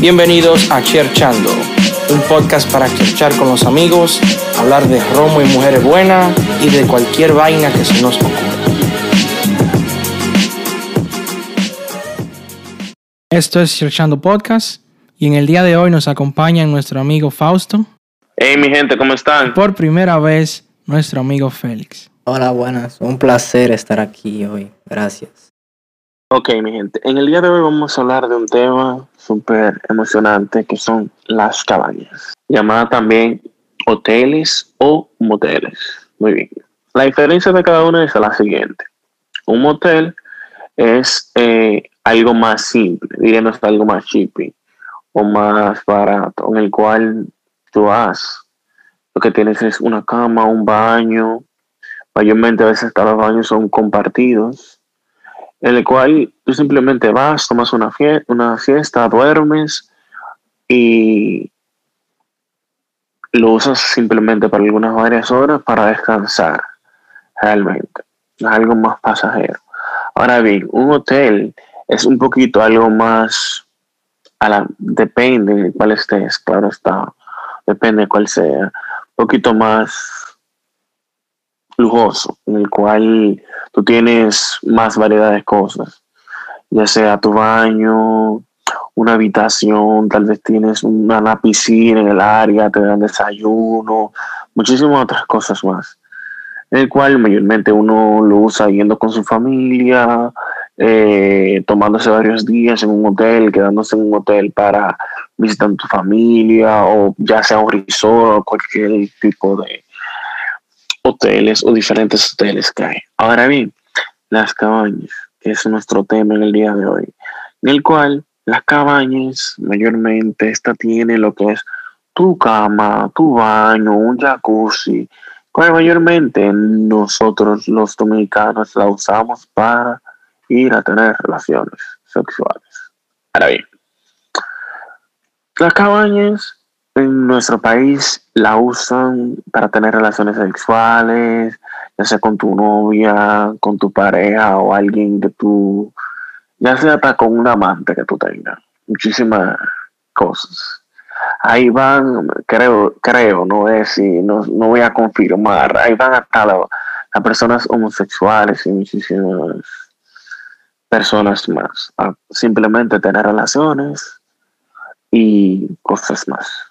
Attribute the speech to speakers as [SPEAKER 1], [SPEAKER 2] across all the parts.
[SPEAKER 1] Bienvenidos a Cherchando, un podcast para cherchar con los amigos, hablar de romo y mujeres buenas y de cualquier vaina que se nos ocurra. Esto es Cherchando Podcast y en el día de hoy nos acompaña nuestro amigo Fausto.
[SPEAKER 2] Hey mi gente, ¿cómo están?
[SPEAKER 1] Por primera vez, nuestro amigo Félix.
[SPEAKER 3] Hola, buenas. Un placer estar aquí hoy. Gracias.
[SPEAKER 2] Ok, mi gente. En el día de hoy vamos a hablar de un tema súper emocionante que son las cabañas, llamada también hoteles o moteles. Muy bien. La diferencia de cada uno es la siguiente. Un motel es eh, algo más simple, diríamos algo más chippy o más barato, en el cual tú vas, lo que tienes es una cama, un baño, mayormente a veces hasta los baños son compartidos, en el cual tú simplemente vas, tomas una, una fiesta, duermes y lo usas simplemente para algunas varias horas para descansar, realmente. Es algo más pasajero. Ahora bien, un hotel es un poquito algo más, a la, depende de cuál estés, claro está, depende de cuál sea, un poquito más lujoso, en el cual tú tienes más variedad de cosas, ya sea tu baño, una habitación, tal vez tienes una, piscina en el área, te dan desayuno, muchísimas otras cosas más, en el cual mayormente uno lo usa yendo con su familia, eh, tomándose varios días en un hotel, quedándose en un hotel para visitar tu familia o ya sea un resort o cualquier tipo de hoteles o diferentes hoteles que hay. Ahora bien, las cabañas, que es nuestro tema en el día de hoy, en el cual las cabañas mayormente esta tiene lo que es tu cama, tu baño, un jacuzzi, cual mayormente nosotros los dominicanos la usamos para ir a tener relaciones sexuales. Ahora bien, las cabañas en nuestro país la usan para tener relaciones sexuales, ya sea con tu novia, con tu pareja o alguien que tú, ya sea hasta con un amante que tú tengas. Muchísimas cosas. Ahí van, creo, creo, no es si, no, no voy a confirmar, ahí van hasta las personas homosexuales y muchísimas personas más. A simplemente tener relaciones y cosas más.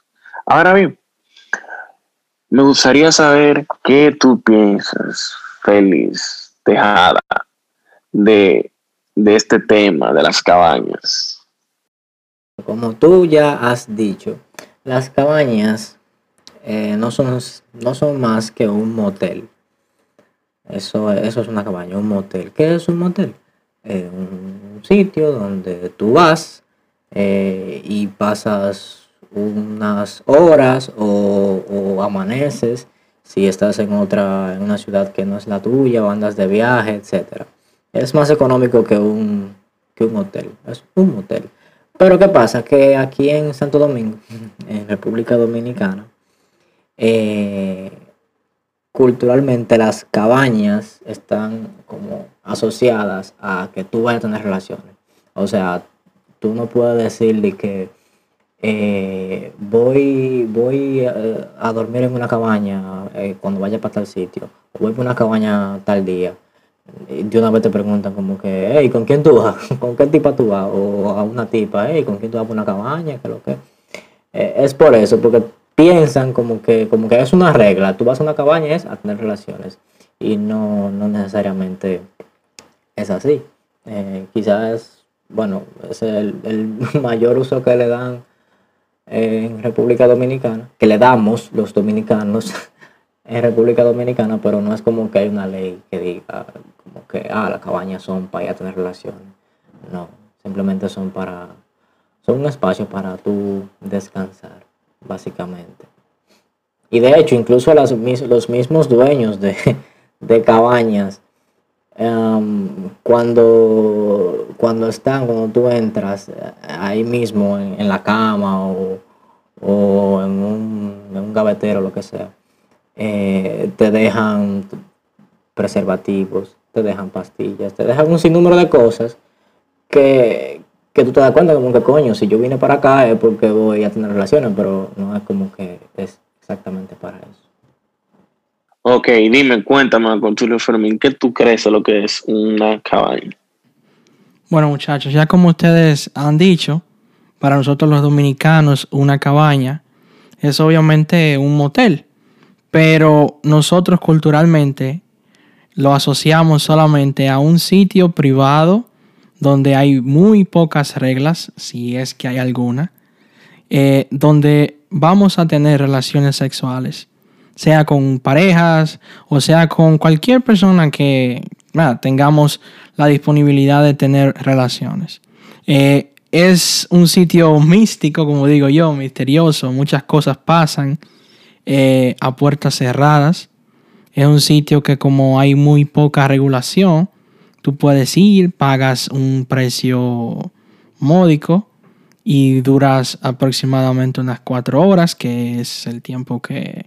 [SPEAKER 2] Ahora bien, me gustaría saber qué tú piensas, Félix Tejada, de, de este tema de las cabañas.
[SPEAKER 3] Como tú ya has dicho, las cabañas eh, no, son, no son más que un motel. Eso, eso es una cabaña, un motel. ¿Qué es un motel? un sitio donde tú vas eh, y pasas unas horas o, amaneces si estás en otra, en una ciudad que no es la tuya o andas de viaje, etcétera. Es más económico que un, que un hotel, es un hotel. Pero ¿qué pasa? Que aquí en Santo Domingo, en República Dominicana, eh, culturalmente las cabañas están como asociadas a que tú vayas a tener relaciones. O sea, tú no puedes decir de que eh, voy, voy eh, a, dormir en una cabaña eh, cuando vaya para tal sitio, voy para una cabaña tal día. De una vez te preguntan como que, hey, ¿con quién tú vas? ¿Con qué tipa tú vas? O a una tipa, hey, ¿con quién tú vas para una cabaña? ¿Qué lo que? es por eso, porque piensan como que, como que es una regla. Tú vas a una cabaña es a tener relaciones. Y no, no necesariamente es así. quizás, bueno, es el mayor uso que le dan en República Dominicana, que le damos los dominicanos en República Dominicana, pero no es como que hay una ley que diga como que, ah, las cabañas son para ir a tener relaciones. No, simplemente son para, son un espacio para tú descansar, básicamente. Y de hecho, incluso los mismos dueños de, de cabañas, em, cuando, cuando están, cuando tú entras ahí mismo en, la cama o, o en, un, en, un, gavetero, lo que sea, eh, te dejan preservativos, te dejan pastillas, te dejan un sinnúmero de cosas que, que tú te das cuenta como que coño, si yo vine para acá es porque voy a tener relaciones, pero no es como que es exactamente para eso.
[SPEAKER 2] Ok, dime, cuéntame con Julio Fermín, ¿qué tú crees de lo que es una cabaña?
[SPEAKER 1] Bueno, muchachos, ya como ustedes han dicho, para nosotros los dominicanos una cabaña es obviamente un motel, pero nosotros culturalmente lo asociamos solamente a un sitio privado donde hay muy pocas reglas, si es que hay alguna, eh, donde vamos a tener relaciones sexuales, sea con parejas o sea con cualquier persona que tengamos la disponibilidad de tener relaciones. Eh, es un sitio místico, como digo yo, misterioso, muchas cosas pasan eh, a puertas cerradas. Es un sitio que como hay muy poca regulación, tú puedes ir, pagas un precio módico y duras aproximadamente unas cuatro horas, que es el tiempo que,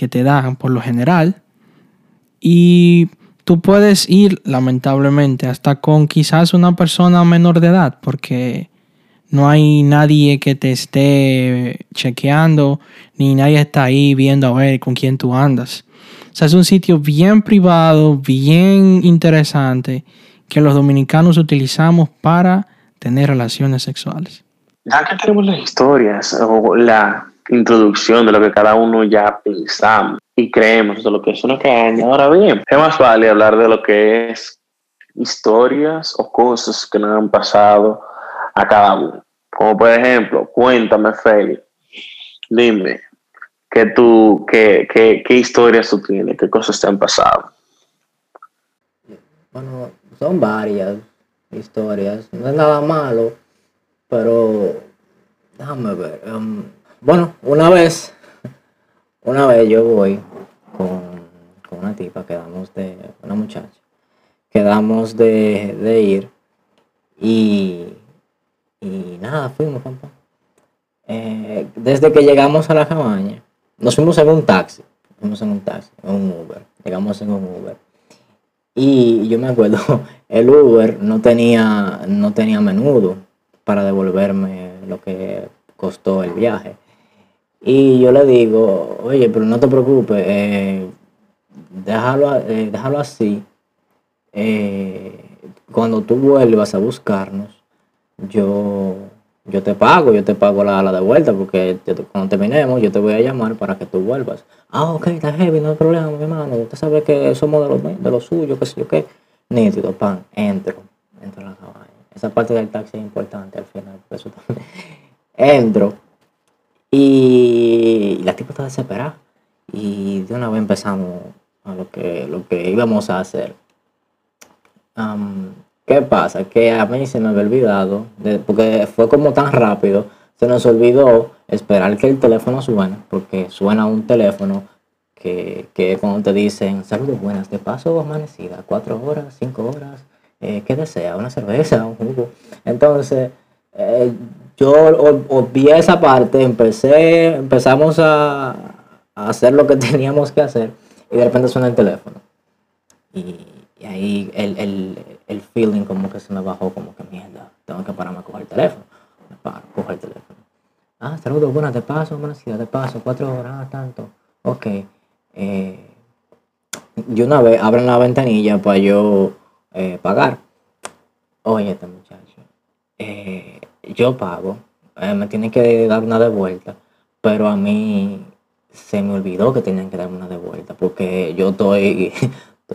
[SPEAKER 1] que te dan por lo general. Y tú puedes ir, lamentablemente, hasta con quizás una persona menor de edad, porque no hay nadie que te esté chequeando, ni nadie está ahí viendo a ver con quién tú andas. O sea, es un sitio bien privado, bien interesante, que los dominicanos utilizamos para tener relaciones sexuales.
[SPEAKER 2] Ya que tenemos las historias o la introducción de lo que cada uno ya pensamos y creemos de lo que es una caña, ahora bien, ¿qué más vale hablar de lo que es historias o cosas que nos han pasado a cada uno? Como por ejemplo, cuéntame, Feli, dime, ¿qué, tú, qué, qué, qué historias tú tienes? ¿Qué cosas te han pasado?
[SPEAKER 3] Bueno, son varias historias. No es nada malo, pero déjame ver. Um, bueno, una vez, una vez yo voy con, una tipa, quedamos de, una muchacha, quedamos de, ir y, y nada, fuimos, papá. Eh, desde que llegamos a la cabaña, nos fuimos en un taxi, fuimos en un taxi, en un Uber, llegamos en un Uber. Y yo me acuerdo, el Uber no tenía, no tenía menudo para devolverme lo que costó el viaje. Y yo le digo, oye, pero no te preocupes, eh, déjalo, eh, déjalo así. Eh, cuando tú vuelvas a buscarnos, yo, yo te pago, yo te pago la, la de vuelta, porque cuando terminemos yo te voy a llamar para que tú vuelvas. Ah, ok, está heavy, no hay problema, mi hermano. Usted sabe que somos de los, de los suyos, qué sé yo qué. Nítido, pan, entro, entro en la cabaña. Esa parte del taxi es importante al final, por eso también. Entro y la tipa está desesperada. Y de una vez empezamos a lo que, lo que íbamos a hacer. ¿Qué pasa? Que a mí se me había olvidado, porque fue como tan rápido, se nos olvidó esperar que el teléfono suene, porque suena un teléfono que, que cuando te dicen, saludos buenas, de paso amanecida, cuatro horas, cinco horas, eh, ¿qué desea? ¿Una cerveza? ¿Un jugo? Entonces, eh, yo obvié esa parte, empecé, empezamos a, hacer lo que teníamos que hacer y de repente suena el teléfono. Y, ahí el, feeling como que se me bajó, como que mierda, tengo que pararme a coger el teléfono. Me paro, el teléfono. Ah, saludos, buenas, de paso, buenas, de paso, cuatro horas, ah, tanto. Ok. Eh, yo una vez abren la ventanilla para yo eh, pagar. Oye, este muchacho. Eh, yo pago, eh, me tienen que dar una de vuelta, pero a mí se me olvidó que tenían que darme una de vuelta, porque yo estoy,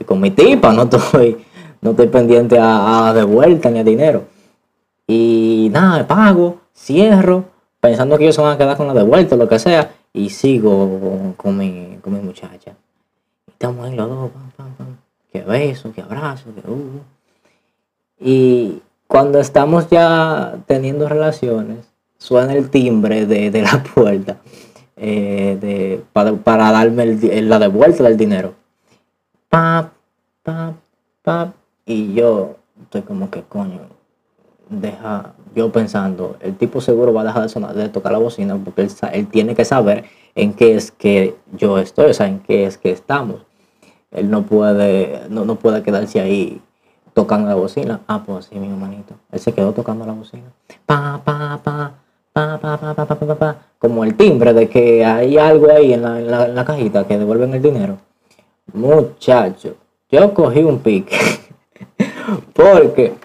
[SPEAKER 3] con mi tipa, no estoy, no estoy pendiente a, de vuelta ni a dinero. Y nada, pago, cierro, pensando que ellos se van a quedar con la de vuelta o lo que sea, y sigo con, mi, con mi muchacha. estamos ahí los dos, pam, pam, pam. Que beso, que abrazo, que uh. Y cuando estamos ya teniendo relaciones, suena el timbre de, la puerta eh, de, para, darme la devuelta del dinero. Pap, pap, pap. Y yo estoy como que coño, deja, yo pensando, el tipo seguro va a dejar de, de tocar la bocina porque él, él, tiene que saber en qué es que yo estoy, o sea, en qué es que estamos. Él no puede, no, no puede quedarse ahí tocando la bocina. Ah, pues sí, mi hermanito. Él se quedó tocando la bocina. Pa, pa, pa, pa, pa, pa, pa, pa, pa, pa, Como el timbre de que hay algo ahí en la, en la, en la cajita que devuelven el dinero. Muchacho, yo cogí un pique. Porque,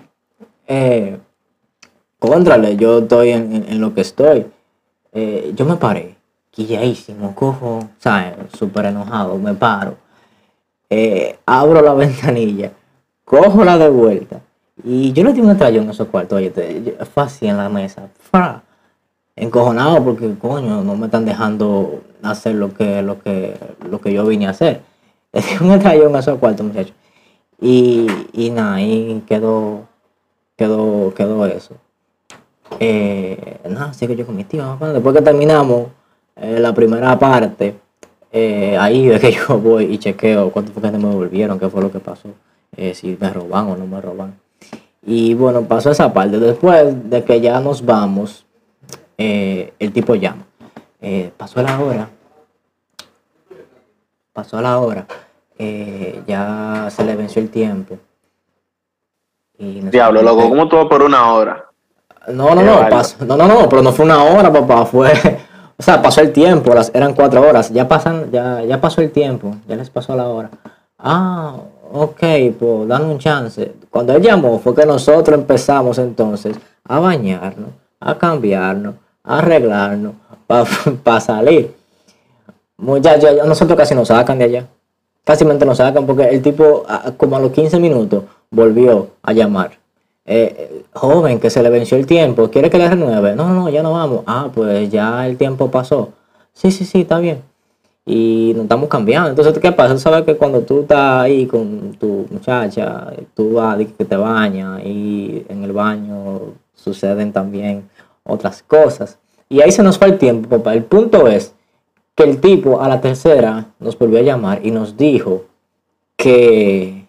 [SPEAKER 3] eh, contrale, yo estoy en, en- lo que estoy. Eh, yo me paré, quilladísimo, cojo, ¿sabes? Súper enojado, me paro. Eh, abro la ventanilla, cojo la de vuelta. Y yo no tengo un trayón en esos cuartos, oye, fue así en la mesa. ¡fra! Encojonado porque, coño, no me están dejando hacer lo que, lo que, lo que yo vine a hacer. Le di un trayón a esos cuartos, muchachos. Y, y nada, ahí quedó, quedó, quedó eso. Eh, nada, así que yo con mi tío, papá, después que terminamos eh, la primera parte, eh, ahí es que yo voy y chequeo cuánto fue que me devolvieron, qué fue lo que pasó, eh, si me roban o no me roban. Y bueno, pasó esa parte. Después de que ya nos vamos, eh, el tipo llama. Eh, pasó la hora. Pasó la hora. eh, ya se le venció el tiempo. Y
[SPEAKER 2] Diablo, loco, ¿cómo tú vas por una hora?
[SPEAKER 3] no, no, no, pasó- no, no, no, pero no fue una hora, papá, fue, o sea, pasó el tiempo, las, eran cuatro horas, ya pasan, ya, ya pasó el tiempo, ya les pasó la hora. Ah, ok, pues dan un chance. Cuando él llamó fue que nosotros empezamos entonces a bañarnos, a cambiarnos, a arreglarnos, para salir. Muchachos, nosotros casi nos sacan de allá. Casi nos sacan porque el tipo, como a los 15 minutos, volvió a llamar. Eh, joven, que se le venció el tiempo, ¿quiere que le renueve? No, no, ya no vamos. Ah, pues ya el tiempo pasó. Sí, sí, sí, está bien. Y nos estamos cambiando. Entonces, ¿qué pasa? Tú sabes que cuando tú estás ahí con tu muchacha, tú vas que te bañas y en el baño suceden también otras cosas. Y ahí se nos fue el tiempo, papá. El punto es que el tipo a la tercera nos volvió a llamar y nos dijo que,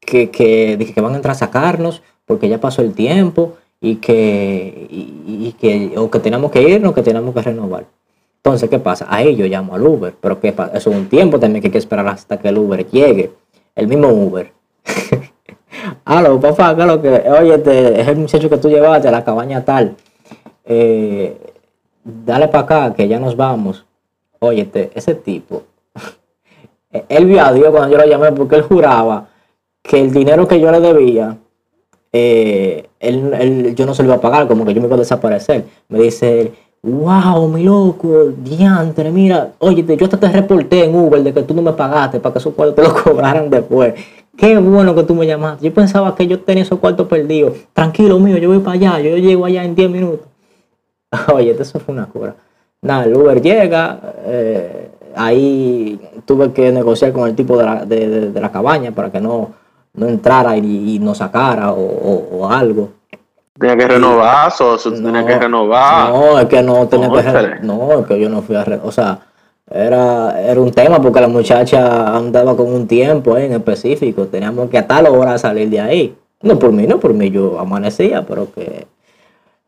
[SPEAKER 3] que, que, que van a entrar a sacarnos porque ya pasó el tiempo y que, y que o que tenemos que irnos, que tenemos que renovar. Entonces, ¿qué pasa? Ahí yo llamo al Uber, pero ¿qué pasa? Eso es un tiempo también que hay que esperar hasta que el Uber llegue. El mismo Uber. Aló, papá, ¿qué lo que? Oye, este, es el muchacho que tú llevaste a la cabaña tal. Eh, dale para acá, que ya nos vamos. Óyete, ese tipo, él vio a Dios cuando yo lo llamé porque él juraba que el dinero que yo le debía, eh, él, él- yo no se lo iba a pagar, como que yo me iba a desaparecer. Me dice, él, wow, mi loco, diantre, mira, óyete, yo hasta te reporté en Uber de que tú no me pagaste para que esos cuartos te los cobraran después. Qué bueno que tú me llamaste. Yo pensaba que yo tenía esos cuartos perdidos. Tranquilo, mío, yo voy para allá, yo llego allá en 10 minutos. Oye, eso fue una cura. Nada, el Uber llega, eh, ahí tuve que negociar con el tipo de la, de, de- la cabaña para que no, no entrara y, y nos sacara o algo.
[SPEAKER 2] Tenía que renovar, socio, tú tenías que renovar.
[SPEAKER 3] No, es que no tenía que re-
[SPEAKER 2] Cónchale.
[SPEAKER 3] No, es que yo no fui a re- O sea, era, era un tema porque la muchacha andaba con un tiempo ahí en específico. Teníamos que a tal hora salir de ahí. No por mí, no por mí, yo amanecía, pero que.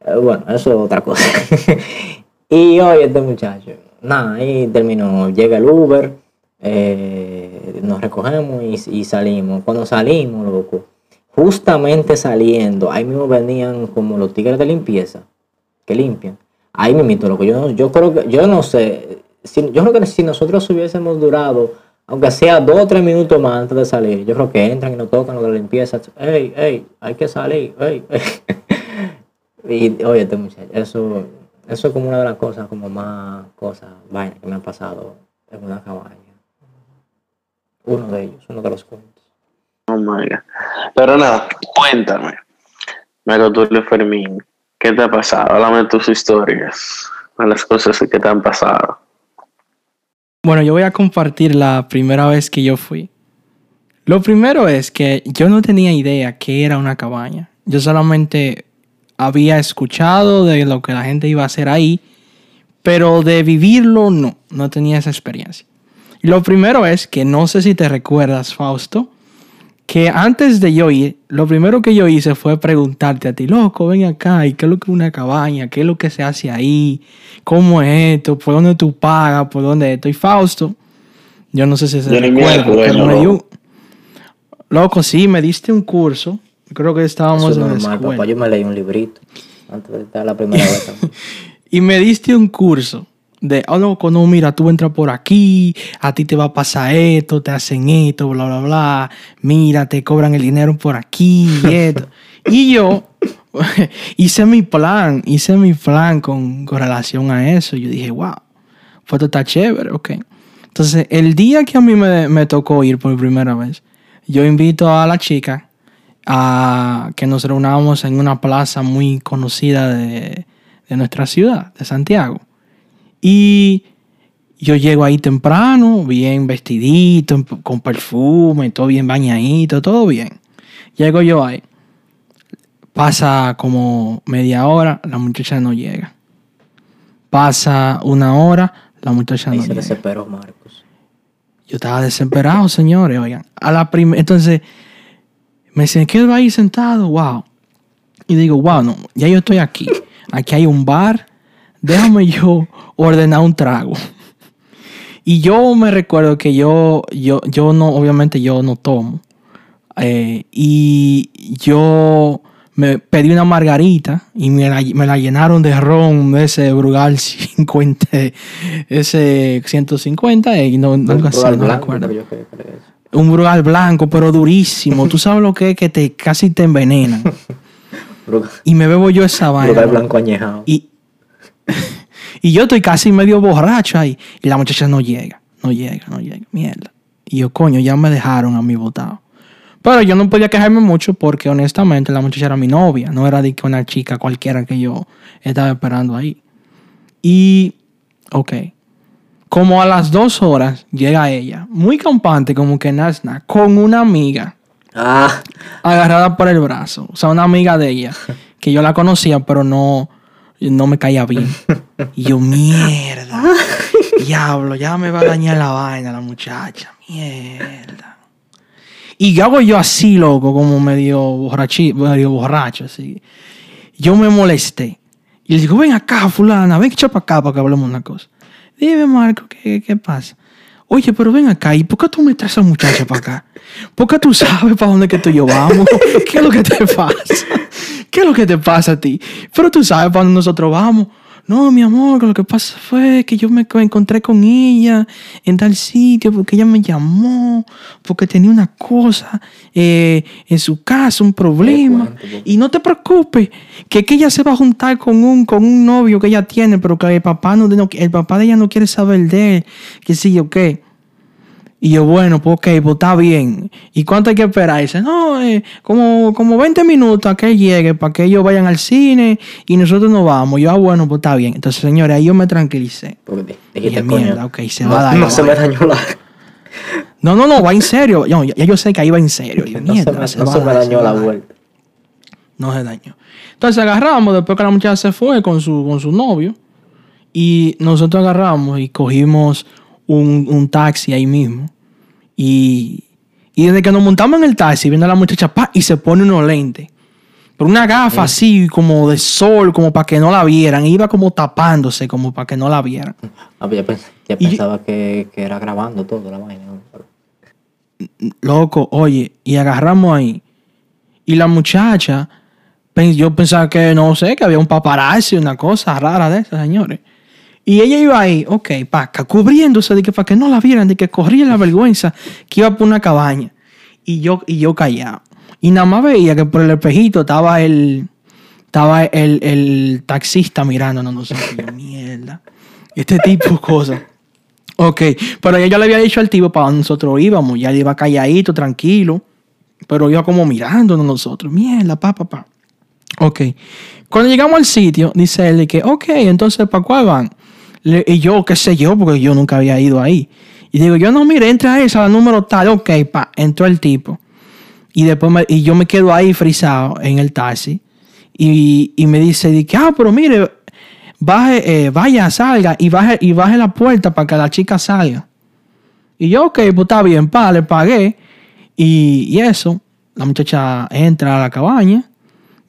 [SPEAKER 3] eh, bueno, eso es otra cosa. y oye, este muchacho. Nada, ahí terminó. Llega el Uber, eh, nos recogemos y, y salimos. Cuando salimos, loco, justamente saliendo, ahí mismo venían como los tigres de limpieza que limpian. Ahí mismo, loco. Yo, yo creo que, yo no sé. Si, yo creo que si nosotros hubiésemos durado, aunque sea dos o tres minutos más antes de salir, yo creo que entran y nos tocan lo de limpieza. Ey, ey, hay que salir, ey, ey. Y oye, este muchacho, eso, eso es como una de las cosas, como más cosas, vainas que me han pasado en una cabaña. Uno de ellos, uno de los cuentos.
[SPEAKER 2] Oh my God. Pero nada, cuéntame. Marco Tulio Fermín, ¿qué te ha pasado? Háblame tus historias, de las cosas que te han pasado.
[SPEAKER 1] Bueno, yo voy a compartir la primera vez que yo fui. Lo primero es que yo no tenía idea que era una cabaña. Yo solamente había escuchado de lo que la gente iba a hacer ahí, pero de vivirlo no, no tenía esa experiencia. Y lo primero es que no sé si te recuerdas, Fausto, que antes de yo ir, lo primero que yo hice fue preguntarte a ti, loco, ven acá, ¿y qué es lo que es una cabaña? ¿Qué es lo que se hace ahí? ¿Cómo es esto? ¿Por dónde tú pagas? ¿Por dónde esto? Y Fausto, yo no sé si se
[SPEAKER 2] Yo ni
[SPEAKER 1] pero dio-
[SPEAKER 2] loco.
[SPEAKER 1] Sí, me diste un curso. Creo que estábamos
[SPEAKER 3] Eso
[SPEAKER 1] en la
[SPEAKER 3] normal,
[SPEAKER 1] escuela.
[SPEAKER 3] papá. Yo me leí un librito antes de estar la primera vez. también.
[SPEAKER 1] Y me diste un curso de, oh, loco, no, mira, tú entras por aquí, a ti te va a pasar esto, te hacen esto, bla, bla, bla. Mira, te cobran el dinero por aquí y esto. y yo hice mi plan, hice mi plan con, con relación a eso. Yo dije, wow, pues esto está chévere, ok. Entonces, el día que a mí me, me tocó ir por primera vez, yo invito a la chica a que nos reunamos en una plaza muy conocida de, de nuestra ciudad, de Santiago. Y yo llego ahí temprano, bien vestidito, con perfume, todo bien bañadito, todo bien. Llego yo ahí. Pasa como media hora, la muchacha no llega. Pasa una hora, la muchacha
[SPEAKER 3] Ahí
[SPEAKER 1] no
[SPEAKER 3] se
[SPEAKER 1] llega.
[SPEAKER 3] desesperó Marcos.
[SPEAKER 1] Yo estaba desesperado, señores, oigan. A la Entonces, me quedo ahí sentado, wow. Y digo, wow, no, ya yo estoy aquí. Aquí hay un bar. Déjame yo ordenar un trago. Y yo me recuerdo que yo, yo, yo no, obviamente yo no tomo. Eh, y yo me pedí una margarita y me la, me la llenaron de ron, de ese Brugal 50, ese 150 y no, algo así, no
[SPEAKER 3] blanco, yo creo que es.
[SPEAKER 1] Un Brugal blanco, pero durísimo. Tú sabes lo que es que te casi te envenenan. Y me bebo yo esa vaina.
[SPEAKER 3] Brugal blanco añejado.
[SPEAKER 1] Y, y yo estoy casi medio borracho ahí. Y la muchacha no llega, no llega, no llega. Mierda. Y yo, coño, ya me dejaron a mí botado. Pero yo no podía quejarme mucho porque honestamente la muchacha era mi novia. No era de que una chica cualquiera que yo estaba esperando ahí. Y, ok. Como a las dos horas llega ella, muy campante, como que nazna, con una amiga
[SPEAKER 3] Ah,
[SPEAKER 1] agarrada por el brazo. O sea, una amiga de ella, que yo la conocía, pero no, no me caía bien. Y yo, mierda. Diablo, ya me va a dañar la vaina la muchacha. Mierda. Y hago yo así, loco, como medio, borrachi, medio borracho, así. Yo me molesté. Y le digo, ven acá, fulana, ven, echa para acá para que hablemos una cosa. Dime, Marco, ¿qué, qué pasa? Oye, pero ven acá, ¿y por qué tú me traes a esa muchacha para acá? ¿Por qué tú sabes para dónde que tú y yo vamos? ¿Qué es lo que te pasa? ¿Qué es lo que te pasa a ti? Pero tú sabes para dónde nosotros vamos. No, mi amor, lo que pasa fue que yo me encontré con ella en tal sitio porque ella me llamó, porque tenía una cosa eh, en su casa, un problema. Y no te preocupes, que, ella se va a juntar con un, con un novio que ella tiene, pero que el papá, no, no- el papá de ella no quiere saber de él, que sí o qué. Y yo, bueno, pues ok, pues está bien. ¿Y cuánto hay que esperar? Y dice, no, eh, como, como 20 minutos a que él llegue para que ellos vayan al cine y nosotros nos vamos. Yo, ah, bueno, pues está bien. Entonces, señores, ahí yo me tranquilicé.
[SPEAKER 3] porque di-
[SPEAKER 1] Y
[SPEAKER 3] dijiste, coño.
[SPEAKER 1] mierda, ok, se
[SPEAKER 3] no,
[SPEAKER 1] va a dar
[SPEAKER 3] no se me dañó la.
[SPEAKER 1] No, no, no, va en serio. No, ya, yo sé que ahí va en serio. Y yo,
[SPEAKER 3] No se me,
[SPEAKER 1] se
[SPEAKER 3] no se me dañó la vuelta.
[SPEAKER 1] No se dañó. Entonces agarramos, después que la muchacha se fue con su, con su novio, y nosotros agarramos y cogimos un, un taxi ahí mismo. Y, y desde que nos montamos en el taxi, viene la muchacha pa, y se pone unos lentes. Pero una gafa así, como de sol, como para que no la vieran. Iba como tapándose, como para que no la vieran.
[SPEAKER 3] Ah, pues ya, pens- ya
[SPEAKER 1] Y-
[SPEAKER 3] pensaba que, que era grabando todo la vaina.
[SPEAKER 1] Loco, oye, y agarramos ahí. Y la muchacha, yo pensaba que, no sé, que había un paparazzi, una cosa rara de esas, señores. Y ella iba ahí, ok, paca, cubriéndose de que para que no la vieran, de que corría la vergüenza, que iba por una cabaña. Y yo, y yo callado. Y nada más veía que por el espejito estaba el, estaba el, el taxista mirándonos, no sé qué, yo, mierda. Este tipo de cosas. Ok, pero ya yo le había dicho al tipo para donde nosotros íbamos, ya iba calladito, tranquilo, pero iba como mirándonos nosotros, mierda, pa, pa, pa. Ok, cuando llegamos al sitio, dice él de que, ok, entonces, ¿para cuál van? Y yo, qué sé yo, porque yo nunca había ido ahí. Y digo, yo no, mire, entra a esa, la número tal, ok, pa, entró el tipo. Y después y yo me quedo ahí frisado en el taxi. Y, y me dice, que, ah, pero mire, baje, eh, vaya, salga y baje, y baje la puerta para que la chica salga. Y yo, ok, pues está bien, pa, le pagué. Y, y eso, la muchacha entra a la cabaña.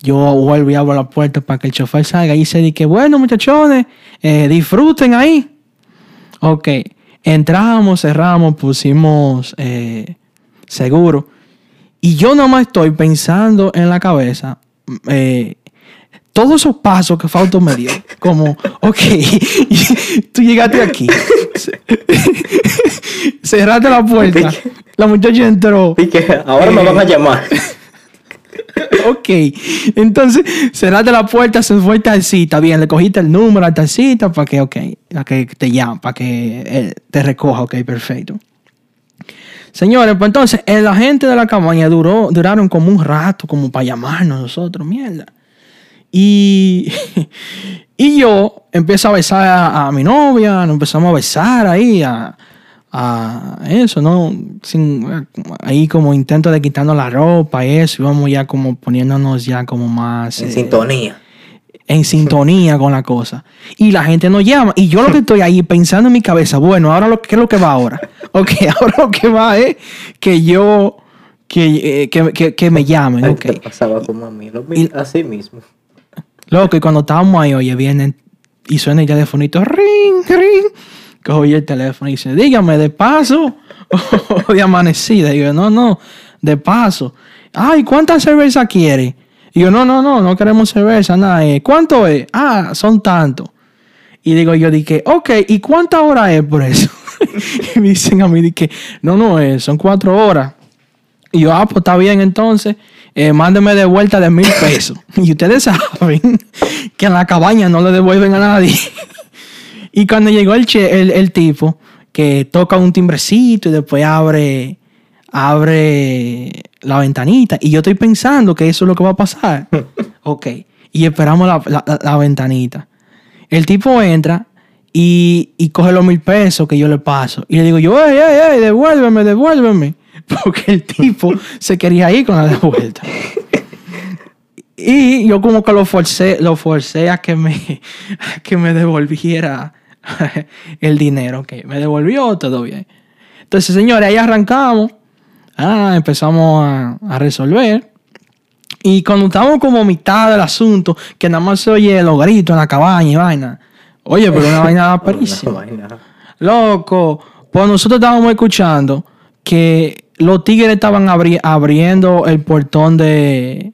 [SPEAKER 1] Yo vuelvo y abro la puerta para que el chofer salga y dice, de que bueno, muchachones, eh, disfruten ahí. Ok, entramos, cerramos, pusimos eh, seguro. Y yo nomás estoy pensando en la cabeza eh, todos esos pasos que Fausto me dio. Como, ok, tú llegaste aquí. Cerraste la puerta. La muchacha entró.
[SPEAKER 3] Y que ahora me van a llamar.
[SPEAKER 1] Ok, entonces cerraste la puerta, se fue el taxista. Bien, le cogiste el número al taxista para que, ok, para que te llame, para que él te recoja. Ok, perfecto. Señores, pues entonces, eh, la gente de la cabaña duró, duraron como un rato, como para llamarnos nosotros, mierda. Y, y yo empiezo a besar a, a mi novia, nos empezamos a besar ahí, a, a eso, ¿no? Sin, ahí como intento de quitarnos la ropa y eso, íbamos ya como poniéndonos ya como más...
[SPEAKER 3] En
[SPEAKER 1] eh,
[SPEAKER 3] sintonía.
[SPEAKER 1] en sintonía con la cosa. Y la gente nos llama. Y yo lo que estoy ahí pensando en mi cabeza, bueno, ahora lo, ¿qué es lo que va ahora? Ok, ahora lo que va es que yo, que, eh, que, que- que me llamen, ok.
[SPEAKER 3] Te pasaba como a mí. Lo así mismo.
[SPEAKER 1] Loco, y cuando estábamos ahí, oye, vienen y suena el telefonito, ring, ring. Yo el teléfono y dice, dígame, ¿de paso o de amanecida? Y yo, no, no, de paso. Ay, ¿cuántas cervezas quiere? Y yo, no, no, no, no queremos cerveza, nada. eh, ¿Cuánto es? Ah, son tanto. Y digo yo, dije, ok, ¿y cuánta hora es por eso? y me dicen a mí, dije, no, no, eh, son cuatro horas. Y yo, ah, pues está bien entonces, eh, mándeme de vuelta de mil pesos. y ustedes saben que en la cabaña no le devuelven a nadie. Y cuando llegó el, che- el, el tipo, que toca un timbrecito y después abre, abre la ventanita, y yo estoy pensando que eso es lo que va a pasar. ok, y esperamos la, la- la- ventanita. El tipo entra y, y coge los mil pesos que yo le paso. Y le digo yo, ey, ey, ey, devuélveme, devuélveme. Porque el tipo se quería ir con la de vuelta. Y yo como que lo forcé, lo forcé a que me, a que me devolviera el dinero. Que me devolvió todo bien. Entonces, señores, ahí arrancamos. Ah, empezamos a, a resolver. Y cuando estábamos como a mitad del asunto, que nada más se oye los gritos en la cabaña y vaina. Oye, pero una vaina parísima. Loco, pues nosotros estábamos escuchando que los tigres estaban abri- abriendo el portón de,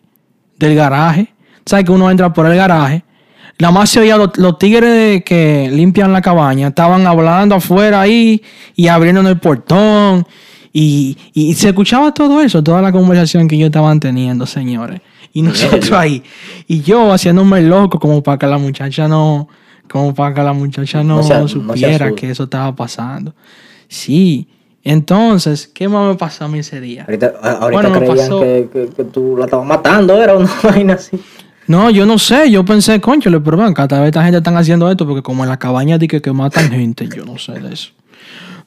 [SPEAKER 1] del garaje. ¿Sabes que uno entra por el garaje? Nada más se oía los, los tigres que limpian la cabaña, estaban hablando afuera ahí y abriendo el portón. Y, y se escuchaba todo eso, toda la conversación que ellos estaban teniendo, señores. Y nosotros ahí. Y yo haciéndome loco como para que la muchacha no, como para que la muchacha no, supiera que eso estaba pasando. Sí. Entonces, ¿qué más me pasó a mí ese día?
[SPEAKER 3] Ahorita,
[SPEAKER 1] Bueno,
[SPEAKER 3] creían
[SPEAKER 1] pasó-
[SPEAKER 3] que, que- que tú la estabas matando, era una vaina así.
[SPEAKER 1] No, yo no sé, yo pensé, concho, pero ven, tal vez esta gente están haciendo esto porque como en la cabaña di que, que matan gente, yo no sé de eso.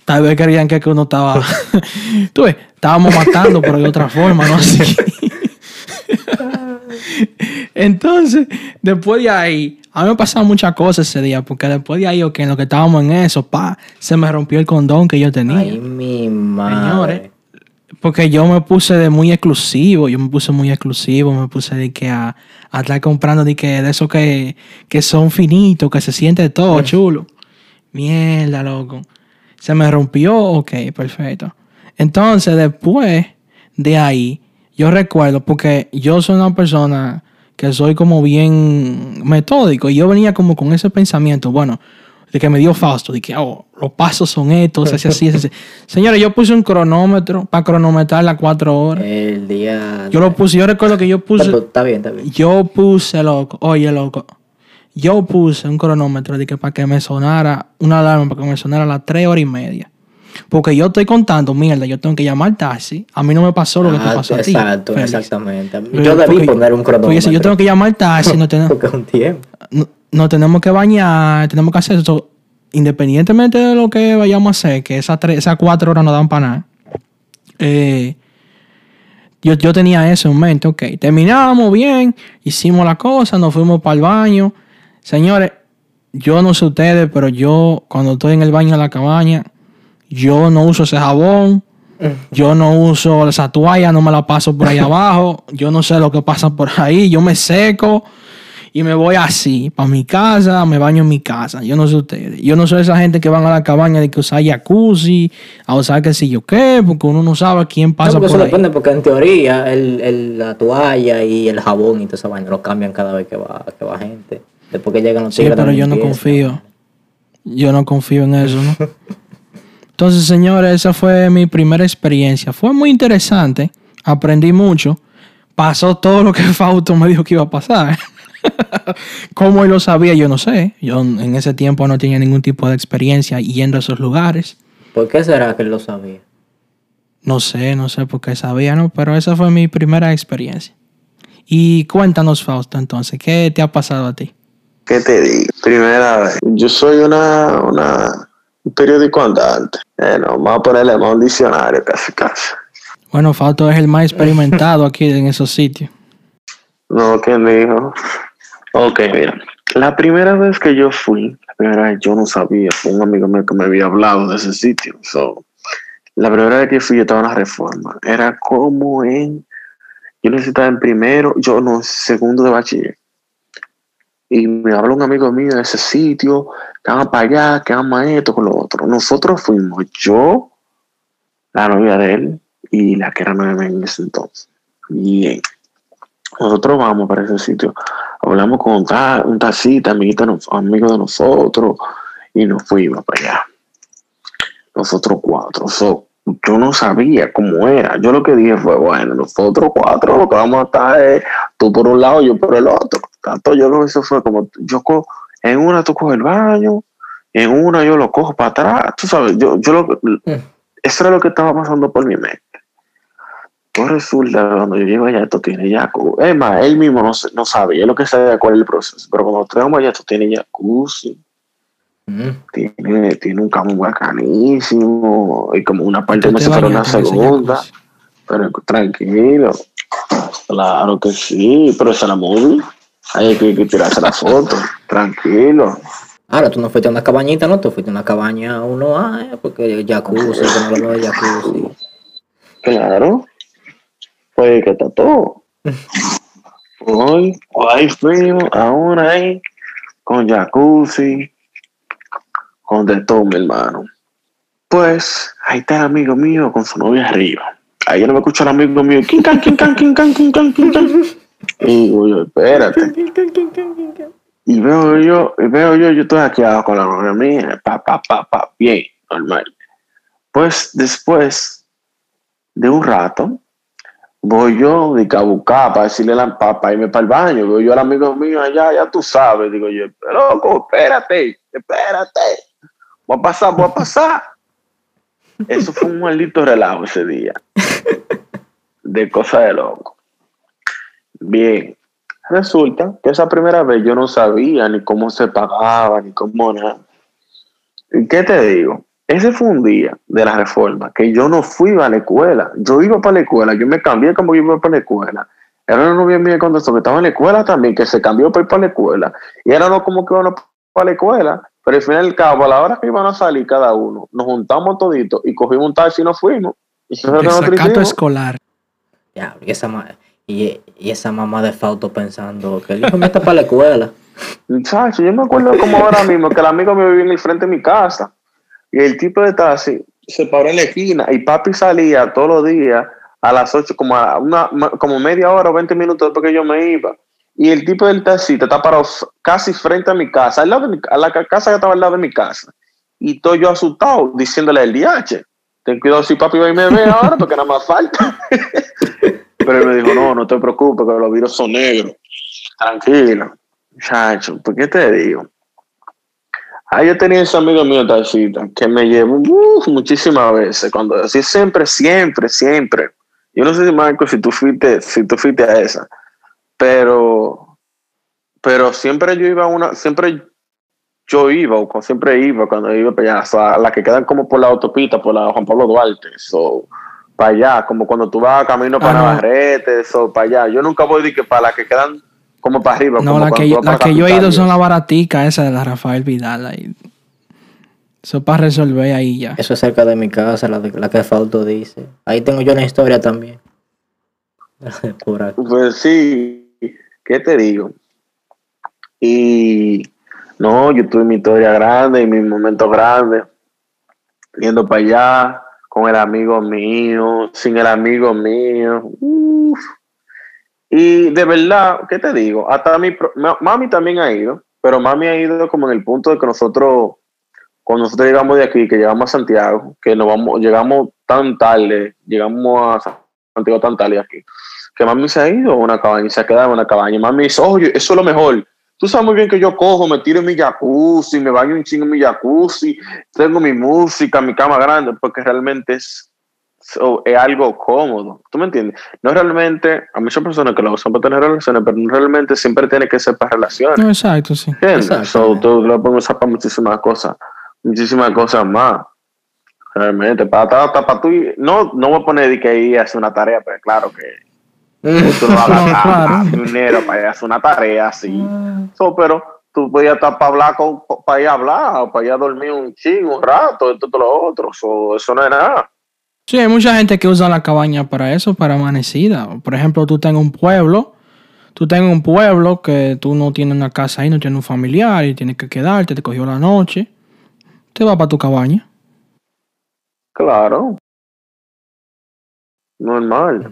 [SPEAKER 1] Tal vez querían que, que uno estaba, tú ves, estábamos matando, pero de otra forma, no así. Entonces, después de ahí, a mí me pasaron muchas cosas ese día, porque después de ahí, ok, en lo que estábamos en eso, pa, se me rompió el condón que yo tenía.
[SPEAKER 3] Ay, mi madre.
[SPEAKER 1] Señores, porque yo me puse de muy exclusivo, yo me puse muy exclusivo, me puse de que a, a estar comprando de que de esos que, que son finitos, que se siente todo chulo. Mierda, loco. Se me rompió, ok, perfecto. Entonces, después de ahí, yo recuerdo, porque yo soy una persona que soy como bien metódico, y yo venía como con ese pensamiento, bueno, de que me dio Fausto, de que oh, los pasos son estos, así, así, así. Señores, yo puse un cronómetro para cronometrar las cuatro horas.
[SPEAKER 3] El día.
[SPEAKER 1] Yo lo puse, yo recuerdo que yo puse,
[SPEAKER 3] Está, está bien, está bien.
[SPEAKER 1] yo puse, loco, oye, loco, yo puse un cronómetro de que para que me sonara una alarma, para que me sonara a las tres horas y media. Porque yo estoy contando, mierda, yo tengo que llamar taxi. A mí no me pasó lo que te
[SPEAKER 3] Ah,
[SPEAKER 1] pasó a ti.
[SPEAKER 3] exacto, exactamente.
[SPEAKER 1] Porque-
[SPEAKER 3] Yo debí poner un cronómetro.
[SPEAKER 1] Porque si yo tengo que llamar taxi, no
[SPEAKER 3] Porque es un tiempo.
[SPEAKER 1] no, no tenemos que bañar, tenemos que hacer eso. Independientemente de lo que vayamos a hacer, que esas, tres, esas cuatro horas no dan para nada. Eh, yo, yo tenía eso en mente, ok. Terminamos bien, hicimos la cosa, nos fuimos para el baño. Señores, yo no sé ustedes, pero yo cuando estoy en el baño de la cabaña, yo no uso ese jabón. Yo no uso esa toalla, no me la paso por ahí abajo. Yo no sé lo que pasa por ahí. Yo me seco y me voy así, para mi casa, me baño en mi casa. Yo no sé ustedes. Yo no soy esa gente que van a la cabaña de que usar jacuzzi, a usar qué sé yo qué, porque uno no sabe quién pasa
[SPEAKER 3] No,
[SPEAKER 1] por
[SPEAKER 3] eso
[SPEAKER 1] ahí.
[SPEAKER 3] depende, porque en teoría el, el- la toalla y el jabón y toda esa vaina lo cambian cada vez que va, que va gente. Después que llegan los
[SPEAKER 1] Sí,
[SPEAKER 3] tigres
[SPEAKER 1] pero
[SPEAKER 3] de
[SPEAKER 1] yo no confío. Yo no confío en eso, ¿no? Entonces, señores, esa fue mi primera experiencia. Fue muy interesante. Aprendí mucho. Pasó todo lo que Fausto me dijo que iba a pasar. Cómo él lo sabía, yo no sé. Yo en ese tiempo no tenía ningún tipo de experiencia yendo a esos lugares.
[SPEAKER 3] ¿Por qué será que él lo sabía?
[SPEAKER 1] No sé, no sé por qué sabía, ¿no? Pero esa fue mi primera experiencia. Y cuéntanos, Fausto, entonces, ¿qué te ha pasado a ti?
[SPEAKER 2] ¿Qué te digo? Primera vez. Yo soy una, una un periódico andante. Eh, no, vamos a ponerle más un diccionario casi casi.
[SPEAKER 1] Bueno, Fausto es el más experimentado aquí en esos sitios.
[SPEAKER 2] No, ¿quién dijo? Ok, mira. La primera vez que yo fui, la primera vez yo no sabía, un amigo mío que me había hablado de ese sitio. So, la primera vez que fui yo estaba en la reforma. Era como en, yo necesitaba en primero, yo no, segundo de bachiller. Y me habló un amigo mío de ese sitio, que vamos para allá, que a esto, con lo otro. Nosotros fuimos, yo, la novia de él y la que era novia en ese entonces. Bien. Nosotros vamos para ese sitio. Hablamos con un, ta- un taxista, amigo de nosotros, y nos fuimos para allá. Nosotros cuatro. So, yo no sabía cómo era. Yo lo que dije fue, bueno, nosotros cuatro lo que vamos a estar es tú por un lado, yo por el otro. Tanto yo lo eso fue como, yo co- en una tú coges el baño, en una yo lo cojo para atrás. Tú sabes, yo, yo lo, eso era lo que estaba pasando por mi mente. Pues resulta que cuando yo llego allá, esto tiene jacuzzi. Es más, él mismo no, se- no sabía lo que sabía cuál es el proceso. Pero cuando traemos allá, esto tiene jacuzzi,
[SPEAKER 3] Mm.
[SPEAKER 2] tiene, tiene un camo bacanísimo y como una parte
[SPEAKER 1] ¿Tú
[SPEAKER 2] como
[SPEAKER 1] te
[SPEAKER 2] si fuera una segunda. Pero tranquilo. Claro que sí, pero esa es la movie. Hay que, que tirarse la foto. Tranquilo.
[SPEAKER 3] Ahora tú no fuiste a una cabañita, ¿no? Tú fuiste a una cabaña 1A, eh, porque jacuzzi, que no hablamos de jacuzzi.
[SPEAKER 2] Claro. Pues que está todo. Hoy, ahí fuimos, ahora ahí, con jacuzzi, con de todo, mi hermano. Pues, ahí está el amigo mío con su novia arriba. Ahí yo no me escucho al amigo mío, king, can, king, can, king, can, king, can, king, can. Y digo yo, espérate. Y veo yo, y veo yo, yo estoy aquí abajo con la novia mía, pa, pa, pa, pa, bien, normal. Pues después de un rato, voy yo de buscar para decirle a la para irme para el baño. Veo yo al amigo mío allá, ya tú sabes. Digo yo, loco, espérate, espérate. Voy a pasar, voy a pasar. Eso fue un maldito relajo ese día. De cosa de loco. Bien. Resulta que esa primera vez yo no sabía ni cómo se pagaba, ni cómo nada. ¿Y qué te digo? Ese fue un día de la reforma que yo no fui a la escuela. Yo iba para la escuela, yo me cambié como yo iba para la escuela. Era una novia mía cuando que estaba en la escuela también, que se cambió para ir para la escuela. Y era no como que iban para la escuela, pero al final del cabo, a la hora que iban a salir cada uno, nos juntamos toditos y cogimos un taxi y nos fuimos. Y
[SPEAKER 1] Desacato escolar.
[SPEAKER 3] Ya, y esa, ma- y, y esa mamá de Fausto pensando que el hijo mío está para la escuela.
[SPEAKER 2] Muchacho, yo me acuerdo como ahora mismo que el amigo me vivía en el frente de mi casa y el tipo de taxi se paró en la esquina y papi salía todos los días a las 8, como, a una, como media hora o 20 minutos después que yo me iba. Y el tipo del taxi está parado casi frente a mi casa, al lado de mi, a la ca- casa que estaba al lado de mi casa. Y estoy yo asustado diciéndole el DH. Ten cuidado si papi va y me ve ahora porque nada más falta. Pero él me dijo, no, no te preocupes, que los virus son negros. Tranquilo. Muchacho, ¿por qué te digo? Ah, yo tenía ese amigo mío, Tacita, que me llevó muchísimas veces. Cuando así siempre, siempre, siempre. Yo no sé si Marco, si tú fuiste, si tú fuiste a esa, pero, pero siempre yo iba a una, siempre yo iba, o siempre iba cuando iba para allá, o sea, las que quedan como por la autopista, por la Juan Pablo Duarte, so, para allá, como cuando tú vas camino para. Navarrete, eso, para allá. Yo nunca voy de que para las que quedan como para arriba.
[SPEAKER 1] No,
[SPEAKER 2] como
[SPEAKER 1] la que, yo- la que yo he ido son
[SPEAKER 2] eso.
[SPEAKER 1] baraticas, esa de la Rafael Vidal. Ahí. Eso es para resolver ahí ya.
[SPEAKER 3] Eso es cerca de mi casa, la, de- la que Fausto dice. Ahí tengo yo una historia también. Por aquí.
[SPEAKER 2] Pues sí, ¿qué te digo? Y no, yo tuve mi historia grande y mi momento grande, yendo para allá con el amigo mío, sin el amigo mío. Uf. Y de verdad, ¿qué te digo? Hasta mi mami también ha ido, pero mami ha ido como en el punto de que nosotros, cuando nosotros llegamos de aquí, que llegamos a Santiago, que nos vamos, llegamos tan tarde, llegamos a Santiago tan tarde aquí, que mami se ha ido a una cabaña y se ha quedado en una cabaña. Mami dice, oye, eso es lo mejor. Tú sabes muy bien que yo cojo, me tiro en mi jacuzzi, me baño un chingo en mi jacuzzi, tengo mi música, mi cama grande, porque realmente es, so- es algo cómodo. ¿Tú me entiendes? No realmente, hay muchas personas que lo usan para tener relaciones, pero no realmente siempre tiene que ser para relaciones.
[SPEAKER 1] No, exacto, sí.
[SPEAKER 2] ¿Entiendes?
[SPEAKER 3] Exacto.
[SPEAKER 2] So, tú lo puedes usar para muchísimas cosas, muchísimas cosas más. Realmente, para, para, para, tú, ir- no, no voy a poner de que ir a hacer una tarea, pero claro que tú no hagas
[SPEAKER 1] No, claro.
[SPEAKER 2] dinero para ir a hacer una tarea así. So, pero tú podías estar para hablar, con, para ir a hablar, o para ir a dormir un chingo, un rato, esto, todo lo otro. So, eso no es nada.
[SPEAKER 1] Sí, hay mucha gente que usa la cabaña para eso, para amanecida. Por ejemplo, tú tengas un pueblo, tú tengas un pueblo que tú no tienes una casa ahí, no tienes un familiar y tienes que quedarte, te cogió la noche, te vas para tu cabaña.
[SPEAKER 2] Claro. Normal.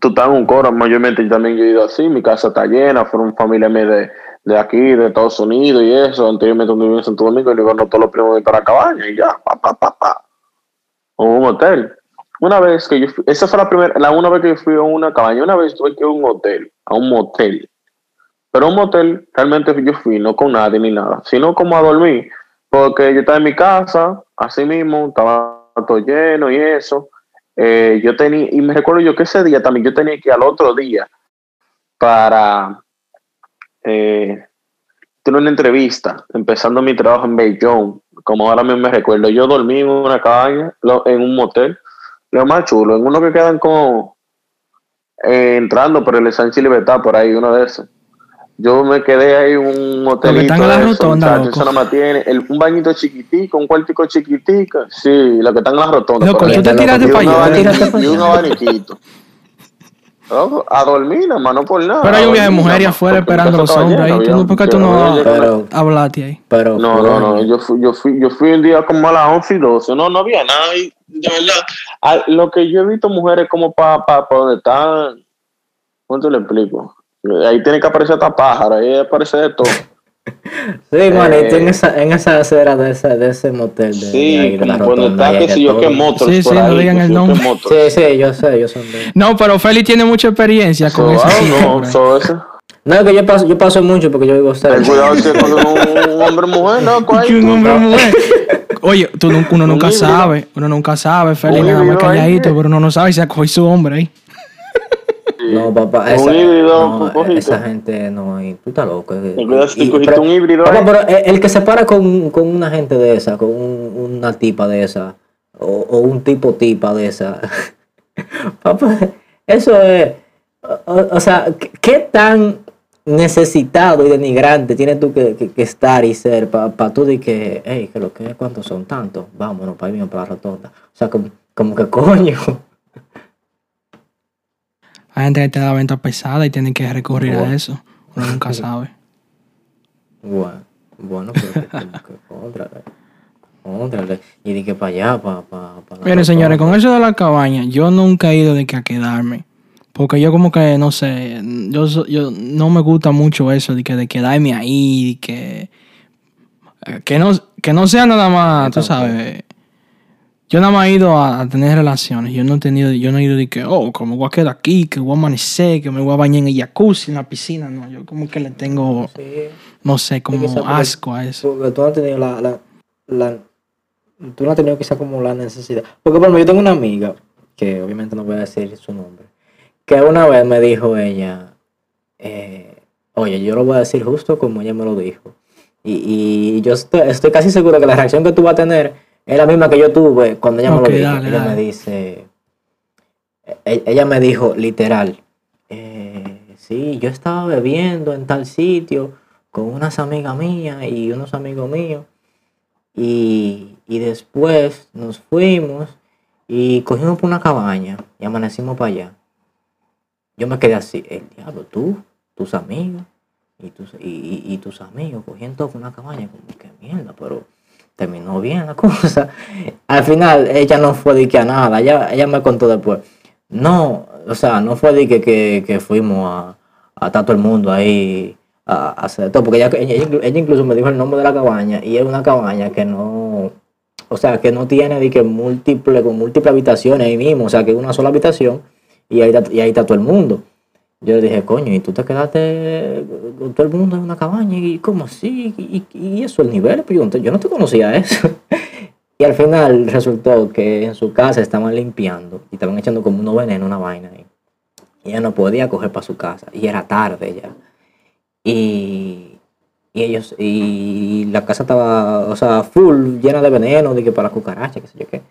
[SPEAKER 2] Tú estás en un coro, mayormente yo también he ido así, mi casa está llena, fueron familias mías de, de aquí, de Estados Unidos y eso, anteriormente donde vivía en Santo Domingo, y luego no todos los primos para la cabaña y ya, pa, pa, pa, pa. O un hotel. Una vez que yo fui, esa fue la primera, la una vez que yo fui a una cabaña, una vez tuve que ir a un hotel, a un motel. Pero un motel, realmente yo fui, no con nadie ni nada, sino como a dormir, porque yo estaba en mi casa, así mismo, estaba todo lleno y eso. Eh, yo tenía, y me recuerdo yo que ese día también yo tenía que ir al otro día para eh, tener una entrevista, empezando mi trabajo en Bayonne, como ahora mismo me recuerdo. Yo dormí en una cabaña, en un motel, lo más chulo, en uno que quedan como eh, entrando por el Sánchez Libertad, por ahí, uno de esos. Yo me quedé ahí en un hotelito.
[SPEAKER 1] están en rotonda,
[SPEAKER 2] eso nada más tiene el- un bañito chiquitico, un cuartico chiquitico. Sí, lo que están en la rotonda.
[SPEAKER 1] Loco, tú te tiraste para allá.
[SPEAKER 2] y un abaniquito. A dormir, nada más, no por nada.
[SPEAKER 1] Pero hay un viaje de
[SPEAKER 2] más,
[SPEAKER 1] afuera esperando a los hombres ahí. ¿Tú no- ¿Por qué tú no
[SPEAKER 3] Pero,
[SPEAKER 1] hablaste ahí?
[SPEAKER 3] pero
[SPEAKER 2] no, no, no, yo fui, yo fui, yo fui un día como a las 11 y 12, no, no había nada, y de verdad, a- lo que yo he visto mujeres como para pa, pa donde están, ¿cómo te lo explico? Ahí tiene que aparecer hasta pájaro, ahí aparece de todo.
[SPEAKER 3] Sí, manito, en
[SPEAKER 2] Eh,
[SPEAKER 3] esa, en esa acera de ese, de ese motel de,
[SPEAKER 2] Sí,
[SPEAKER 3] de
[SPEAKER 2] cuando está, qué sé yo, qué motos
[SPEAKER 1] Sí,
[SPEAKER 2] por
[SPEAKER 1] sí, no
[SPEAKER 2] ahí,
[SPEAKER 1] digan
[SPEAKER 2] qué
[SPEAKER 1] el nombre.
[SPEAKER 3] Sí, sí, yo sé, yo sé.
[SPEAKER 1] No, pero Feli tiene mucha experiencia
[SPEAKER 2] So,
[SPEAKER 1] con eso.
[SPEAKER 2] no, so, eso.
[SPEAKER 3] No, es que yo paso, yo paso mucho porque yo vivo cerca.
[SPEAKER 2] Cuidado si es con un, un hombre mujer, ¿no?
[SPEAKER 1] Que un
[SPEAKER 2] tú,
[SPEAKER 1] hombre
[SPEAKER 2] ¿no?
[SPEAKER 1] mujer. Oye, tú, uno
[SPEAKER 2] Un
[SPEAKER 1] nunca sabe, uno nunca sabe, Feli, nada más calladito, pero uno no sabe si acoge su hombre ahí.
[SPEAKER 3] No, papá,
[SPEAKER 2] Un
[SPEAKER 3] esa,
[SPEAKER 2] híbrido,
[SPEAKER 3] no,
[SPEAKER 2] un poquito.
[SPEAKER 3] esa gente no, y tú estás loco. eh, y- pero-
[SPEAKER 2] un híbrido
[SPEAKER 3] papá,
[SPEAKER 2] ahí.
[SPEAKER 3] pero el, que se para con, con una gente de esa, con un- una tipa de esa, o, o un tipo tipa de esa, papá, eso es, o, sea, ¿qué, tan necesitado y denigrante tienes tú que, que- que estar y ser para tú de que, hey, que lo que cuántos son tantos, vámonos para irme para la rotonda. O sea, como, como que coño.
[SPEAKER 1] Hay gente que te da venta pesada y tiene que recurrir
[SPEAKER 3] Bueno.
[SPEAKER 1] a eso. Uno nunca sabe.
[SPEAKER 3] Bueno, bueno, pero que, como que contra, contra, y de que para allá, para pa, pa la
[SPEAKER 1] Miren, señores, con eso de la cabaña, yo nunca he ido de que a quedarme. Porque yo como que, no sé, yo, yo no me gusta mucho eso de que de quedarme ahí, de que... eh, Que no, que no sea nada más, tú sabes. Yo nada más he ido a, a tener relaciones. Yo no he tenido, yo no he ido de que, oh, como voy a quedar aquí, que voy a amanecer, que me voy a bañar en el jacuzzi, en la piscina. No, yo como que le tengo,
[SPEAKER 3] Sí,
[SPEAKER 1] no sé, como asco a eso.
[SPEAKER 3] porque tú no has tenido la, la, la- tú no has tenido quizá como la necesidad. Porque, por ejemplo, yo tengo una amiga, que obviamente no voy a decir su nombre, que una vez me dijo ella, eh, oye, yo lo voy a decir justo como ella me lo dijo. Y, y yo estoy, estoy casi seguro que la reacción que tú vas a tener es la misma que yo tuve cuando ella me lo dijo.
[SPEAKER 1] dale,
[SPEAKER 3] ella
[SPEAKER 1] dale.
[SPEAKER 3] me dice, e- ella me dijo literal, eh, sí, yo estaba bebiendo en tal sitio con unas amigas mías y unos amigos míos. Y, y después nos fuimos y cogimos por una cabaña y amanecimos para allá. Yo me quedé así, el diablo, tú, tus amigos, y tus, y, y- y tus amigos cogían todo con una cabaña, como que mierda, pero terminó bien la cosa. Al final, ella no fue de que a nada, ella, ella me contó después. No, o sea, no fue de que, que, fuimos a, a estar todo el mundo ahí a, hacer todo, porque ella, ella, ella incluso me dijo el nombre de la cabaña y es una cabaña que no, o sea, que no tiene de que múltiple, con múltiples habitaciones ahí mismo, o sea, que es una sola habitación y ahí, y ahí está todo el mundo. Yo le dije, coño, y tú te quedaste con todo el mundo en una cabaña, y cómo así, y, y- eso, el nivel, pero yo, no te- yo no te conocía eso. y al final resultó que en su casa estaban limpiando y estaban echando como unos venenos, una vaina ahí. Y ella no podía coger para su casa, y era tarde ya. Y, y ellos, y la casa estaba, o sea, full, llena de veneno, de que para cucarachas, qué sé yo qué.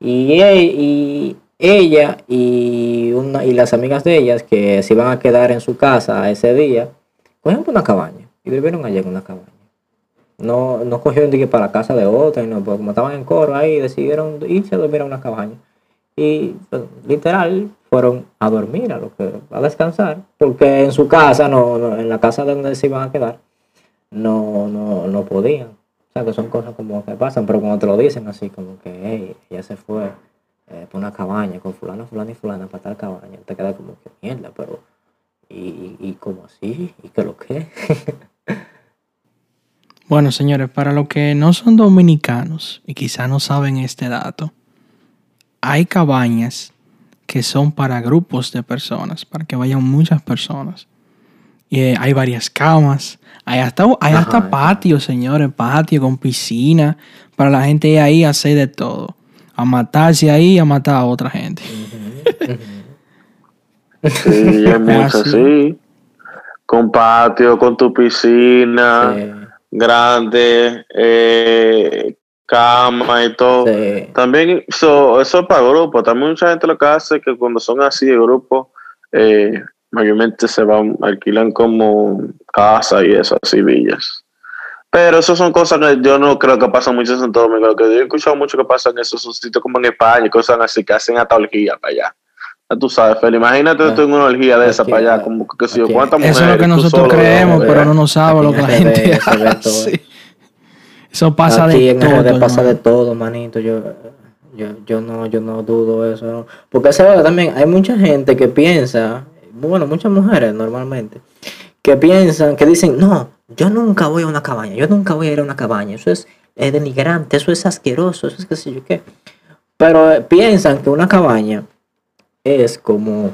[SPEAKER 3] Y, y ella y, una, y las amigas de ellas que se iban a quedar en su casa ese día, cogieron una cabaña y vivieron allá en una cabaña. No, no cogieron de que para la casa de otra, y no, porque como estaban en coro ahí, decidieron irse a dormir a una cabaña. Y pues, literal fueron a dormir, a, lo que, a descansar, porque en su casa, no, no- en la casa donde se iban a quedar, no, no, no podían. O sea, que son cosas como que pasan, pero cuando te lo dicen así, como que, hey, ella se fue eh, por una cabaña con fulano, fulano y fulana para tal cabaña, te queda como que mierda, pero, ¿y, y, cómo así? ¿Y qué lo que?
[SPEAKER 1] Bueno, señores, para los que no son dominicanos y quizá no saben este dato, hay cabañas que son para grupos de personas, para que vayan muchas personas. Y eh, hay varias camas, hay hasta, hay hasta
[SPEAKER 3] ajá.
[SPEAKER 1] patio, señores, patio con piscina, para la gente ir ahí hacer de todo. A matarse ahí, a matar a otra gente.
[SPEAKER 2] Sí, hay muchas,
[SPEAKER 1] Así.
[SPEAKER 2] sí. Con patio, con tu piscina
[SPEAKER 3] Sí,
[SPEAKER 2] grande, eh, cama y todo.
[SPEAKER 3] sí.
[SPEAKER 2] También eso, eso es para grupo. También mucha gente lo que hace es que cuando son así de grupo, eh, mayormente se van, alquilan como casa y eso, así villas. Pero eso son cosas que yo no creo que pasan mucho en Santo Domingo. Lo que yo he escuchado mucho que pasa en esos sitios como en España y cosas así que hacen hasta orgía para allá. Ya tú sabes, Feli, imagínate
[SPEAKER 3] Ah,
[SPEAKER 2] tú en una orgía de esa para allá, como que sé yo. ¿cuántas mujeres?
[SPEAKER 1] Eso es lo que nosotros
[SPEAKER 2] solo,
[SPEAKER 1] creemos, pero no nos sabe lo que la gente
[SPEAKER 3] ve todo,
[SPEAKER 1] hace.
[SPEAKER 3] eh.
[SPEAKER 1] Eso pasa
[SPEAKER 3] Aquí
[SPEAKER 1] de
[SPEAKER 3] en
[SPEAKER 1] todo.
[SPEAKER 3] RD pasa de todo, manito. Yo, yo, yo no, yo no dudo eso. ¿no? Porque ¿sabes? también hay mucha gente que piensa, bueno, muchas mujeres normalmente, que piensan, que dicen, no, yo nunca voy a una cabaña, yo nunca voy a ir a una cabaña. Eso es, denigrante, eso es asqueroso, eso es qué sé yo qué. Pero eh, piensan que una cabaña es como,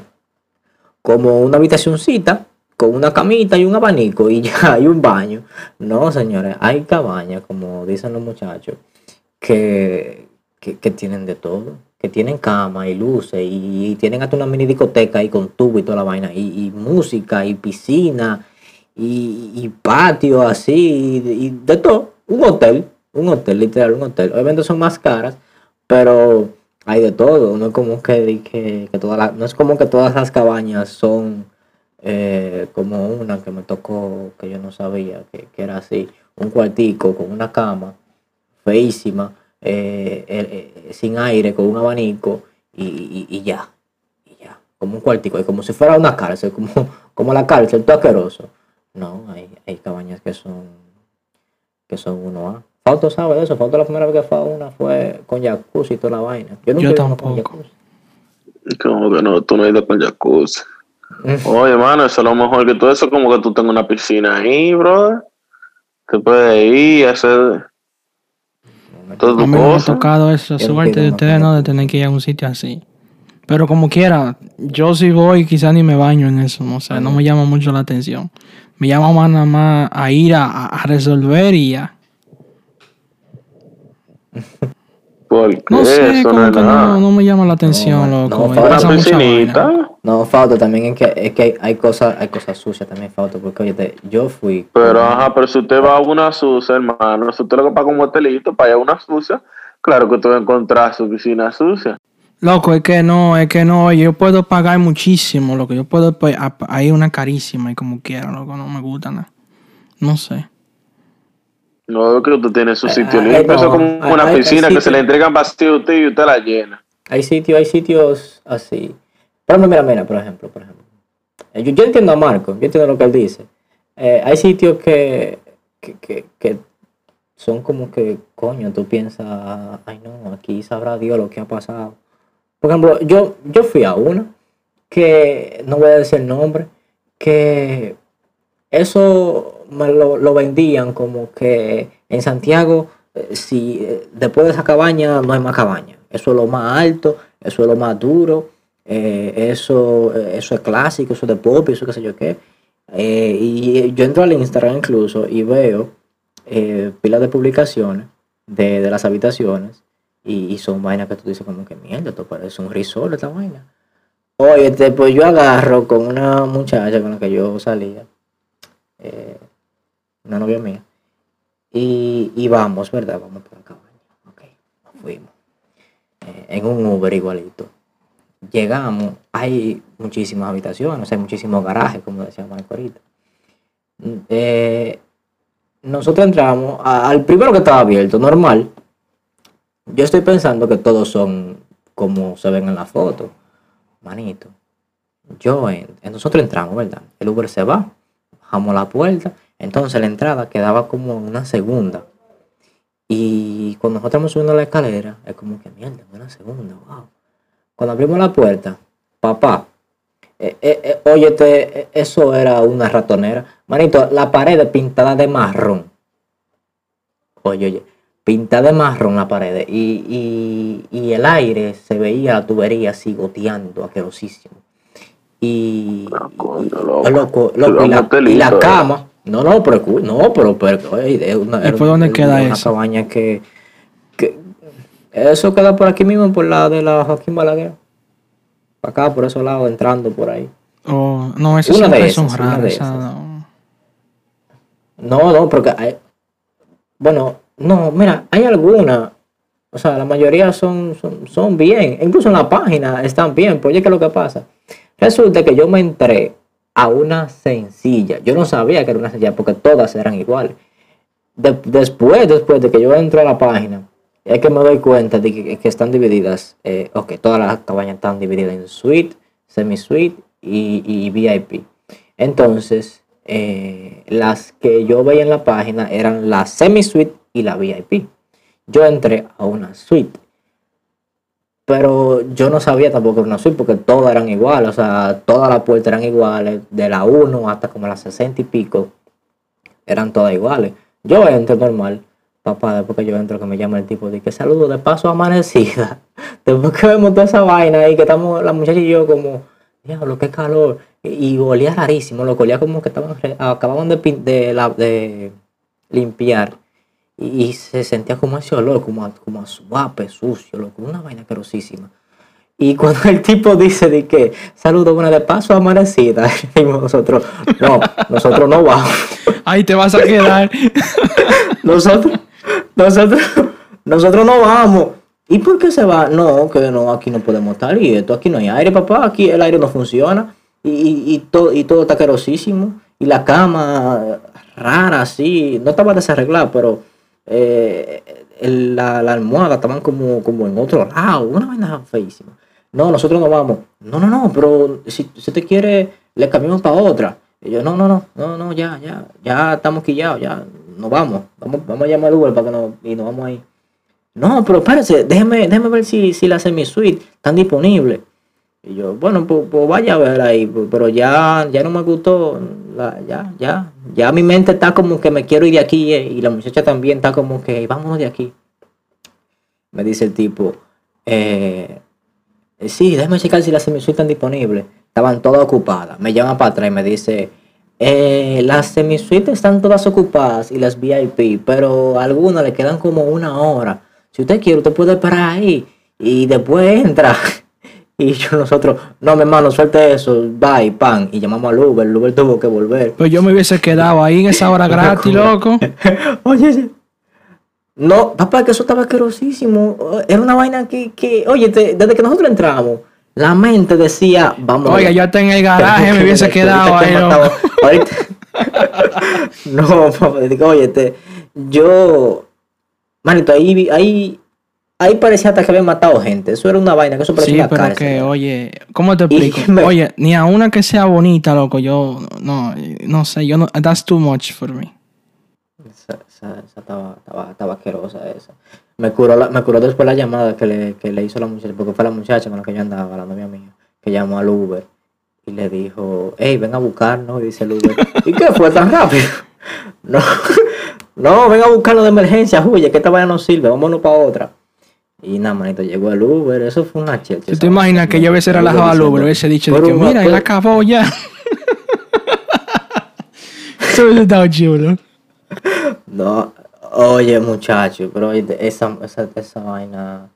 [SPEAKER 3] como una habitacioncita con una camita y un abanico y ya hay un baño. No, señores, hay cabañas, como dicen los muchachos, que, que, tienen de todo, que tienen cama y luces y, tienen hasta una mini discoteca ahí con tubo y toda la vaina, y, y música y piscina y, y patio así, y, de todo, un hotel, un hotel, literal, un hotel. Obviamente son más caras, pero hay de todo, no es como que, que, que toda no es como que todas las cabañas son eh, como una que me tocó que yo no sabía que, era así, un cuartico con una cama feísima, eh, eh, eh, sin aire, con un abanico y, y- ya, como un cuartico, como si fuera una cárcel, como, como la cárcel, todo asqueroso. No, hay, hay cabañas que son que son uno A. Fausto sabe de eso, Fausto la primera vez que fue a una fue con jacuzzi y toda la vaina. Yo nunca
[SPEAKER 1] Yo
[SPEAKER 3] he ido a una con
[SPEAKER 1] tampoco.
[SPEAKER 3] jacuzzi.
[SPEAKER 2] Como que no, tú no has ido con jacuzzi. Oye, hermano, eso es lo mejor que todo eso, como que tú tengas una piscina ahí, brother. Te puedes ir a hacer todo
[SPEAKER 1] A mí me ha tocado esa suerte de ustedes, ¿no? De tener que ir a un sitio así. Pero como quiera, yo si voy, quizás ni me baño en eso, no sé, no me llama mucho la atención. Me llama más nada más a ir a, a resolver y ya.
[SPEAKER 2] Porque
[SPEAKER 1] No sé,
[SPEAKER 2] eso
[SPEAKER 1] como
[SPEAKER 2] no es
[SPEAKER 1] que
[SPEAKER 2] nada.
[SPEAKER 1] no, no me llama la atención,
[SPEAKER 3] No,
[SPEAKER 1] loco.
[SPEAKER 3] no,
[SPEAKER 2] piscinita,
[SPEAKER 3] No, Fausto, también es que, es que hay, cosas, hay cosas sucias también, Fausto, porque oye, te- yo fui.
[SPEAKER 2] pero
[SPEAKER 3] con-
[SPEAKER 2] ajá, pero si usted va a una sucia, hermano, si usted lo que paga un motelito para ir a una sucia, claro que usted va a encontrar su piscina sucia.
[SPEAKER 1] Loco, es que no, es que no, yo puedo pagar muchísimo, lo que yo puedo pues, ahí una carísima y como quiera, loco, no me gusta nada. No sé.
[SPEAKER 2] No es que usted tiene su
[SPEAKER 3] Ay,
[SPEAKER 2] sitio
[SPEAKER 3] ay,
[SPEAKER 2] limpio, eso es como
[SPEAKER 3] ay,
[SPEAKER 2] una
[SPEAKER 3] ay,
[SPEAKER 2] piscina que se le entregan vacío a usted y usted la llena.
[SPEAKER 3] Hay sitios, hay sitios así. Por ejemplo, mira, mira, por ejemplo, por ejemplo. Eh, Yo, yo entiendo a Marco, yo entiendo lo que él dice. eh, hay sitios que, que, que, que son como que, coño, tú piensas, ay no, aquí sabrá Dios lo que ha pasado. Por ejemplo, yo, yo fui a una que, no voy a decir el nombre, que eso me lo, lo vendían como que en Santiago, eh, si eh, después de esa cabaña no hay más cabaña. Eso es lo más alto, eso es lo más duro, eh, eso, eso es clásico, eso es de pop, eso qué sé yo qué. Y yo entro al Instagram incluso y veo eh, pilas de publicaciones de, de las habitaciones y, son vainas que tú dices como que mierda, esto parece un risol esta vaina. Oye, pues yo agarro con una muchacha con la que yo salía, eh, una novia mía, y, y vamos, ¿verdad? Vamos por cabaña. Ok, nos fuimos. Eh, en un Uber igualito. Llegamos, hay muchísimas habitaciones, hay muchísimos garajes, como decía Marco ahorita. Mm, eh, nosotros entramos al primero que estaba abierto, normal. Yo estoy pensando que todos son como se ven en la foto. Manito. Yo en, nosotros entramos, ¿verdad? El Uber se va, bajamos la puerta, entonces la entrada quedaba como una segunda. Y cuando nosotros estamos subiendo la escalera, es como que mierda, una segunda, wow. Cuando abrimos la puerta, papá, eh, eh, eh, eh, eso era una ratonera. Manito, la pared pintada de marrón. Oye, oye, pintada de marrón la pared. Y, y, y el aire se veía la tubería así goteando, asquerosísimo. Y,
[SPEAKER 2] loco.
[SPEAKER 3] Oh, loco, loco,
[SPEAKER 2] eres
[SPEAKER 3] y, la, y la
[SPEAKER 2] eh.
[SPEAKER 3] cama. No, no, pero, no, pero, pero una,
[SPEAKER 1] ¿Y
[SPEAKER 3] era
[SPEAKER 1] por dónde queda
[SPEAKER 3] una
[SPEAKER 1] eso?
[SPEAKER 3] cabaña que, que eso queda por aquí mismo, por la de la Joaquín Balaguer. Para acá, por esos lados, entrando por ahí.
[SPEAKER 1] O, no, esas
[SPEAKER 3] Una de
[SPEAKER 1] siempre son
[SPEAKER 3] esas, una
[SPEAKER 1] raras.
[SPEAKER 3] de
[SPEAKER 1] esa
[SPEAKER 3] esas.
[SPEAKER 1] no.
[SPEAKER 3] No, no, porque hay, bueno, no, mira, hay algunas, o sea, la mayoría son, son, son bien, incluso en la página están bien, pero oye, ¿qué es lo que pasa? Resulta que yo me entré a una sencilla, yo no sabía que era una sencilla porque todas eran iguales. De- después, después de que yo entro a la página, es que me doy cuenta de que, están divididas, eh, ok, todas las cabañas están divididas en suite, semi-suite y, y VIP. Entonces, eh, las que yo veía en la página eran la semi-suite y la VIP. Yo entré a una suite, pero yo no sabía tampoco una suite porque todas eran iguales, o sea, todas las puertas eran iguales, de la 1 hasta como la 60 y pico, eran todas iguales. Yo entro normal, papá, después que yo entro, que me llama el tipo, de que saludo de paso amanecida. Después que vemos toda esa vaina y que estamos la muchacha y yo como, diablo, qué calor. Y, y olía rarísimo, lo que olía como que estaban, acababan de, de, de limpiar. Y, se sentía como ese olor, como a, como a suape, sucio, loco, una vaina querosísima. Y cuando el tipo dice de que saludo buena de paso amanecida, nosotros, no, nosotros no vamos.
[SPEAKER 1] Ahí te vas a quedar.
[SPEAKER 3] Nosotros, nosotros, nosotros no vamos. ¿Y por qué se va? No, que no, aquí no podemos estar. Y esto, aquí no hay aire, papá. Aquí el aire no funciona. Y, y, y todo, y todo está querosísimo. Y la cama rara, así. No estaba desarreglada, pero eh, la, la almohada estaban como, como en otro lado. Una vaina feísima. No, nosotros no vamos. No, no, no, pero si, si te quiere, le cambiamos para otra. Y yo, no, no, no, no, no, ya, ya, ya estamos quillados, ya, nos vamos. Vamos, vamos a llamar al Uber para que nos, y nos vamos ahí. No, pero espérese, déjeme, déjeme ver si, si la semi-suite están disponibles. Y yo, bueno, pues, pues vaya a ver ahí, pues, pero ya, ya no me gustó, ya, ya, ya mi mente está como que me quiero ir de aquí eh, y la muchacha también está como que vámonos de aquí. Me dice el tipo, eh, sí, déjame checar si las semi-suites están disponibles. Estaban todas ocupadas. Me llama para atrás y me dice, eh, las semi-suites están todas ocupadas y las VIP, pero a algunas le quedan como una hora. Si usted quiere, usted puede esperar ahí y después entra. Y yo nosotros, no, mi hermano, suelte eso, bye, pan. Y llamamos al Uber, el Uber tuvo que volver.
[SPEAKER 1] Pues yo me hubiese quedado ahí en esa hora gratis, loco.
[SPEAKER 3] Oye, oye. No, papá, que eso estaba asquerosísimo. Era una vaina que, que oye, te- desde que nosotros entramos, la mente decía, vamos.
[SPEAKER 1] Oiga, yo hasta en el garaje me hubiese quedado ahí, loco.
[SPEAKER 3] Ahorita- no, papá, digo, oye, te, yo, manito, ahí, ahí ahí parecía hasta que habían matado gente. Eso era una vaina, que eso parecía
[SPEAKER 1] Sí,
[SPEAKER 3] una
[SPEAKER 1] pero
[SPEAKER 3] cárcel.
[SPEAKER 1] que, oye, ¿cómo te explico?
[SPEAKER 3] me-
[SPEAKER 1] Oye, ni a una que sea bonita, loco, yo, no, no sé, yo no, that's too much for me.
[SPEAKER 3] Esa, esa- esa estaba, estaba, estaba asquerosa esa. Me curó, la- me curó después la llamada que le, que le hizo la muchacha, porque fue la muchacha con la que yo andaba, la novia mía, que llamó al Uber y le dijo, hey, ven a buscarnos, y dice el Uber, ¿y qué fue tan rápido? No, no, ven a buscarnos de emergencia, huye, que esta vaina no sirve, vámonos para otra. Y nada, manito, llegó el Uber, eso fue una chelcha.
[SPEAKER 1] ¿Tú te imaginas que yo hubiese relajado al Uber, hubiese dicho, de que, mira, él acabó ya? Eso hubiese estado chulo.
[SPEAKER 3] No, oye muchacho, pero esa, esa, esa vaina,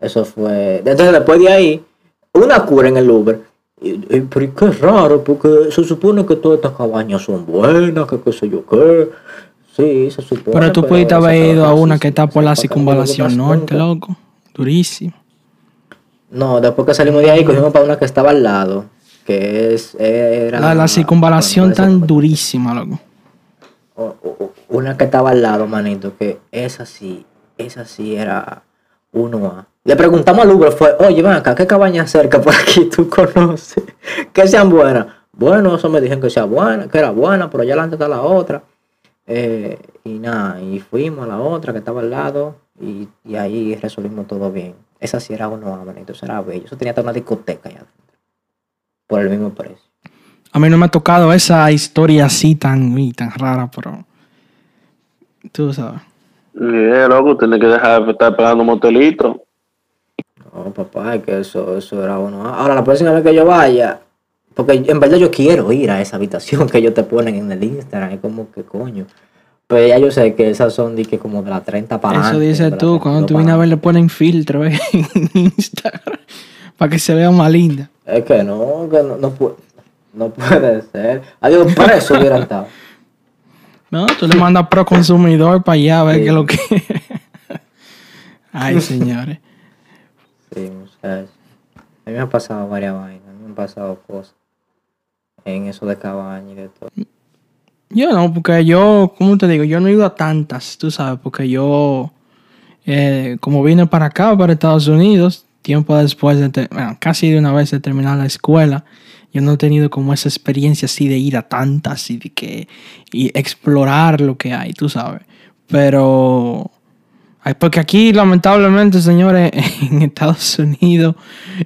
[SPEAKER 3] eso fue... Entonces después de ahí, una cura en el Uber. Y, y, pero qué raro, porque se supone que todas estas cabañas son buenas, que qué sé yo qué. Sí, se supone.
[SPEAKER 1] Pero tú pudiste haber ido a una que está por la circunvalación norte, loco. Durísimo.
[SPEAKER 3] No, después que salimos de ahí, cogimos para una que estaba al lado, que es... Era,
[SPEAKER 1] La, la circunvalación
[SPEAKER 3] bueno,
[SPEAKER 1] tan durísima, loco.
[SPEAKER 3] una que estaba al lado, manito, que esa sí, esa sí era 1A. Le preguntamos al Uber, fue, oye, ven acá, ¿qué cabaña cerca por aquí tú conoces? Que sean buenas. Bueno, eso me dijeron que sea buena, que era buena, pero allá adelante está la otra. Eh, y nada, y fuimos a la otra que estaba al lado y, y ahí resolvimos todo bien. Esa sí era 1A, manito, eso era bello. Eso tenía hasta una discoteca allá adentro. Por el mismo precio.
[SPEAKER 1] A mí no me ha tocado esa historia así tan, uy, tan rara, pero... Tú sabes.
[SPEAKER 2] Yeah, loco, tienes que dejar de estar pegando motelitos.
[SPEAKER 3] No, papá, es que eso, eso era uno. Ahora, la próxima vez que yo vaya, porque en verdad yo quiero ir a esa habitación que ellos te ponen en el Instagram, es como que coño. Pero ya yo sé que esas son de que como de las 30 para
[SPEAKER 1] Eso dices tú, cuando
[SPEAKER 3] 32
[SPEAKER 1] tú vienes a ver le ponen filtro eh, en Instagram para que se vea más linda.
[SPEAKER 3] Es que no, que no, no, puede, no puede ser. Adiós, preso hubieran estado.
[SPEAKER 1] No, tú le mandas pro consumidor para allá a ver
[SPEAKER 3] Sí.
[SPEAKER 1] qué es lo que... Ay, señores.
[SPEAKER 3] Sí, muchachos. A mí me han pasado varias vainas, me han pasado cosas en eso de cabaña y de todo.
[SPEAKER 1] Yo no, porque yo, ¿cómo te digo? Yo no he ido a tantas, tú sabes, porque yo, eh, como vine para acá, para Estados Unidos, tiempo después de, bueno, casi de una vez de terminar la escuela, yo no he tenido como esa experiencia así de ir a tantas y de que, y explorar lo que hay, tú sabes. Pero, porque aquí, lamentablemente, señores, en Estados Unidos,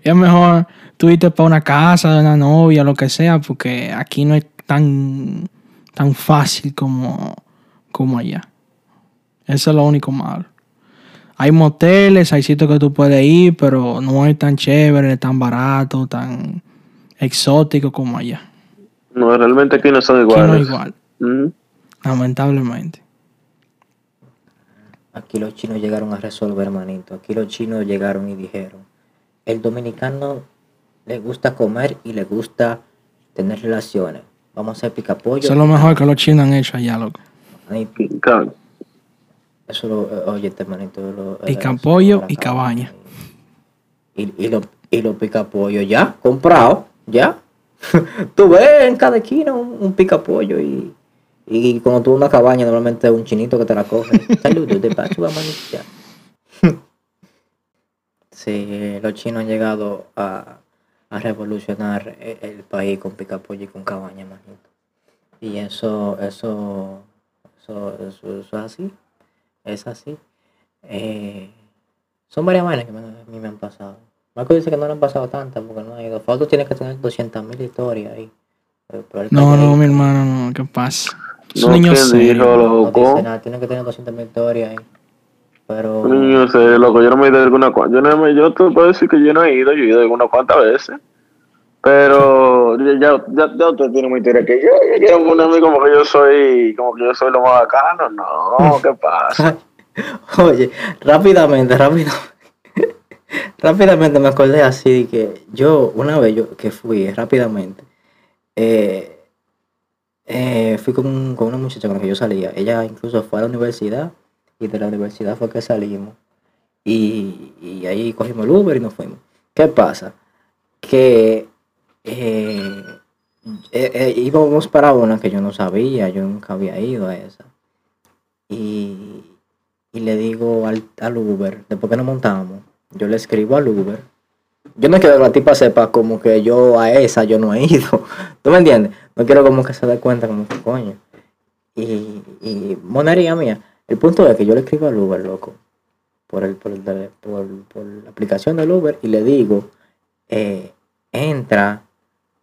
[SPEAKER 1] es mejor tú irte para una casa de una novia, lo que sea, porque aquí no es tan tan fácil como, como allá. Eso es lo único malo. Hay moteles, hay sitios que tú puedes ir, pero no es tan chévere, tan barato, tan exótico como allá.
[SPEAKER 2] No, realmente aquí no son
[SPEAKER 1] Aquí no
[SPEAKER 2] iguales.
[SPEAKER 1] es igual,
[SPEAKER 2] Mm.
[SPEAKER 1] lamentablemente.
[SPEAKER 3] Aquí los chinos llegaron a resolver, manito. Aquí los chinos llegaron y dijeron, el dominicano le gusta comer y le gusta tener relaciones. Vamos a hacer picapollo.
[SPEAKER 1] Eso es lo mejor que los chinos han hecho allá, loco.
[SPEAKER 3] Manito,
[SPEAKER 2] King Kong.
[SPEAKER 3] Eso lo, eh, oye, este manito. Lo,
[SPEAKER 1] Picapollo
[SPEAKER 3] eso lo-
[SPEAKER 1] y cabaña.
[SPEAKER 3] Y, y, lo, y los picapollo ya, comprado, ya. tú ves en cada esquina un, un picapollo y, y cuando tú una cabaña, normalmente es un chinito que te la coge. Saludos, de paso, vamos ya. Sí, los chinos han llegado a, a revolucionar e- el, país con picapollo y con cabaña, manito. Y eso, eso, eso, eso, eso es así. Es así. Eh, son varias vainas que me- a mí me han pasado. Marco dice que no le han pasado tantas porque no ha ido. Fausto tiene que tener 200.000 historias ahí.
[SPEAKER 1] No, no,
[SPEAKER 3] ahí.
[SPEAKER 1] mi hermano, no, ¿qué pasa? Es un
[SPEAKER 2] No,
[SPEAKER 1] niño
[SPEAKER 2] ¿quién
[SPEAKER 1] serio.
[SPEAKER 2] dijo,
[SPEAKER 3] No dice nada, tiene que tener 200.000 historias ahí. Pero.
[SPEAKER 2] Yo sé, loco, yo no me he ido alguna cuanta. Yo, no me, yo te puedo decir que yo no he ido, yo he ido algunas cuantas veces. Pero ya, ya, ya, usted tiene más historia que yo. Yo quiero ponerme como que yo soy, como que yo soy lo más bacano. No, ¿qué pasa?
[SPEAKER 3] Oye, rápidamente, rápidamente. rápidamente me acordé así de que yo, una vez yo que fui rápidamente, eh, eh, fui con, con una muchacha con la que yo salía. Ella incluso fue a la universidad y de la universidad fue que salimos. Y, y ahí cogimos el Uber y nos fuimos. ¿Qué pasa? Que eh, eh, eh, íbamos para una que yo no sabía, yo nunca había ido a esa. Y, y le digo al, al Uber, después que nos montamos, yo le escribo al Uber. Yo no quiero que la tipa sepa como que yo a esa yo no he ido. ¿Tú me entiendes? No quiero como que se dé cuenta como que coño. Y, y monería mía. El punto es que yo le escribo al Uber, loco. Por, el, por, el por, por la aplicación del Uber y le digo, eh, entra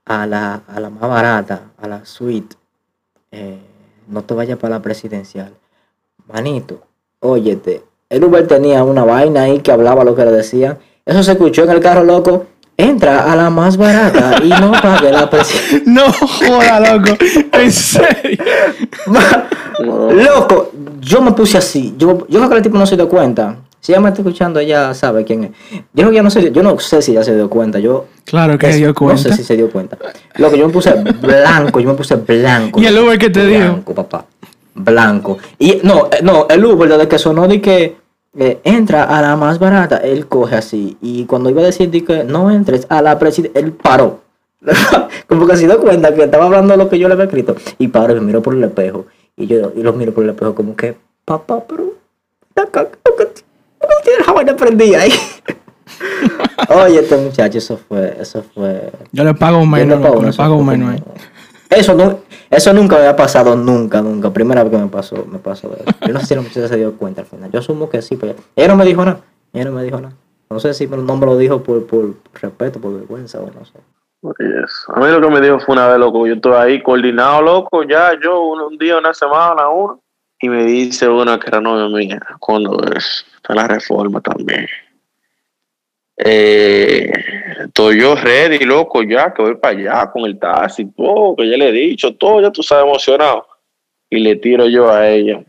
[SPEAKER 3] a la, a la más barata, a la suite. eh, no te vayas para la presidencial. Manito, óyete, el Uber tenía una vaina ahí que hablaba lo que le decían. Eso se escuchó en el carro, loco. Entra a la más barata y no pague la presidencial.
[SPEAKER 1] No joda, loco. En serio.
[SPEAKER 2] No.
[SPEAKER 3] Loco, yo me puse así. Yo, yo creo que el tipo no se dio cuenta. Si ella me está escuchando, ella sabe quién es. Yo, creo que ella no, se, yo no sé si ella se dio cuenta. Yo
[SPEAKER 1] Claro que se dio
[SPEAKER 3] no
[SPEAKER 1] cuenta.
[SPEAKER 3] sé si se dio cuenta. Loco, yo me puse blanco, yo me puse blanco.
[SPEAKER 1] ¿Y el Uber qué te dijo?
[SPEAKER 3] Blanco, papá. Blanco. Y no, eh, no, el Uber desde que sonó de que eh, entra a la más barata, él coge así. Y cuando iba a decir de que no entres a la presidencia, él paró. Como que se dio cuenta que estaba hablando lo que yo le había escrito. Y paró y me miró por el espejo. Y yo y lo miro por el espejo como que, papá, pero... ¿Por qué tiene la vaina prendida ahí? Oye, este muchacho, eso fue, eso fue...
[SPEAKER 1] Yo le pago
[SPEAKER 3] Yo
[SPEAKER 1] menos,
[SPEAKER 3] no
[SPEAKER 1] le pago eh.
[SPEAKER 3] Eso, no, eso nunca me había pasado, nunca, nunca. Primera vez que me pasó, me pasó eso. Yo no sé si la muchacha se dio cuenta al final. Yo asumo que sí, pero ella no me dijo nada. Ella no me dijo nada. No sé si no me lo dijo por, por respeto, por vergüenza o no sé.
[SPEAKER 2] Yes. A mí lo que me dijo fue una vez, loco, yo estoy ahí coordinado, loco, ya yo un, día, una semana, uno, y me dice una que era novia mía, cuando es, está la reforma también. Eh, estoy yo ready, loco, ya, que voy para allá con el taxi, todo, que ya le he dicho, todo, ya tú sabes, emocionado. Y le tiro yo a ella.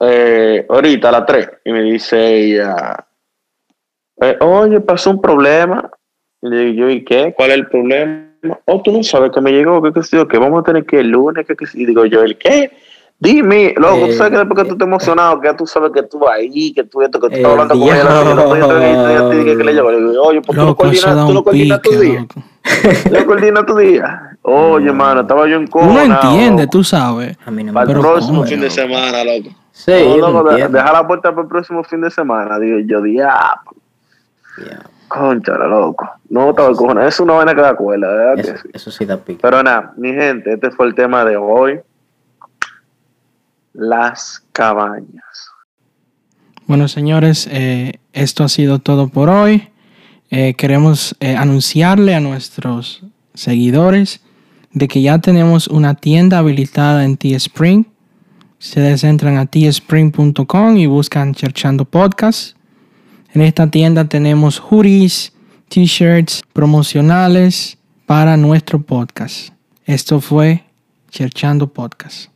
[SPEAKER 2] Eh, ahorita a las 3, y me dice ella, eh, oye, pasó un problema. Y le digo yo, ¿y qué? ¿Cuál es el problema? Oh, tú no sabes que me llegó, que qué sé yo, que vamos a tener que ir el lunes, que qué. Y digo yo, ¿el qué? Dime, loco, tú sabes que después que tú estás emocionado, que ya tú sabes que tú ahí, que tú esto, que tú estás
[SPEAKER 3] El
[SPEAKER 2] hablando con ella, que no estoy
[SPEAKER 3] diablo.
[SPEAKER 2] te dije que le llegó. Le digo, oye, ¿por qué no coordinas, tú no coordinas tu día?
[SPEAKER 1] loco.
[SPEAKER 2] ¿Tú no coordinas tu día? Oye, mano, estaba yo en coma.
[SPEAKER 1] Uno entiende, tú sabes.
[SPEAKER 3] A mí no
[SPEAKER 2] Para
[SPEAKER 3] me
[SPEAKER 2] el
[SPEAKER 1] Pero
[SPEAKER 2] próximo fin de semana, loco.
[SPEAKER 3] Sí,
[SPEAKER 2] No, loco,
[SPEAKER 3] no
[SPEAKER 2] deja la puerta para el próximo fin de semana. Digo yo, diablo. Concha, loco. No, estaba cojones. Es una vaina que da cuela, ¿verdad? que
[SPEAKER 3] Eso,
[SPEAKER 2] sí?
[SPEAKER 3] eso sí da pique.
[SPEAKER 2] Pero nada, mi gente, este fue el tema de hoy. Las cabañas.
[SPEAKER 1] Bueno, señores, eh, esto ha sido todo por hoy. Eh, queremos eh, anunciarle a nuestros seguidores de que ya tenemos una tienda habilitada en T-Spring. Ustedes entran a tspring.com y buscan Cherchando Podcast. En esta tienda tenemos hoodies, t-shirts promocionales para nuestro podcast. Esto fue Cherchando Podcast.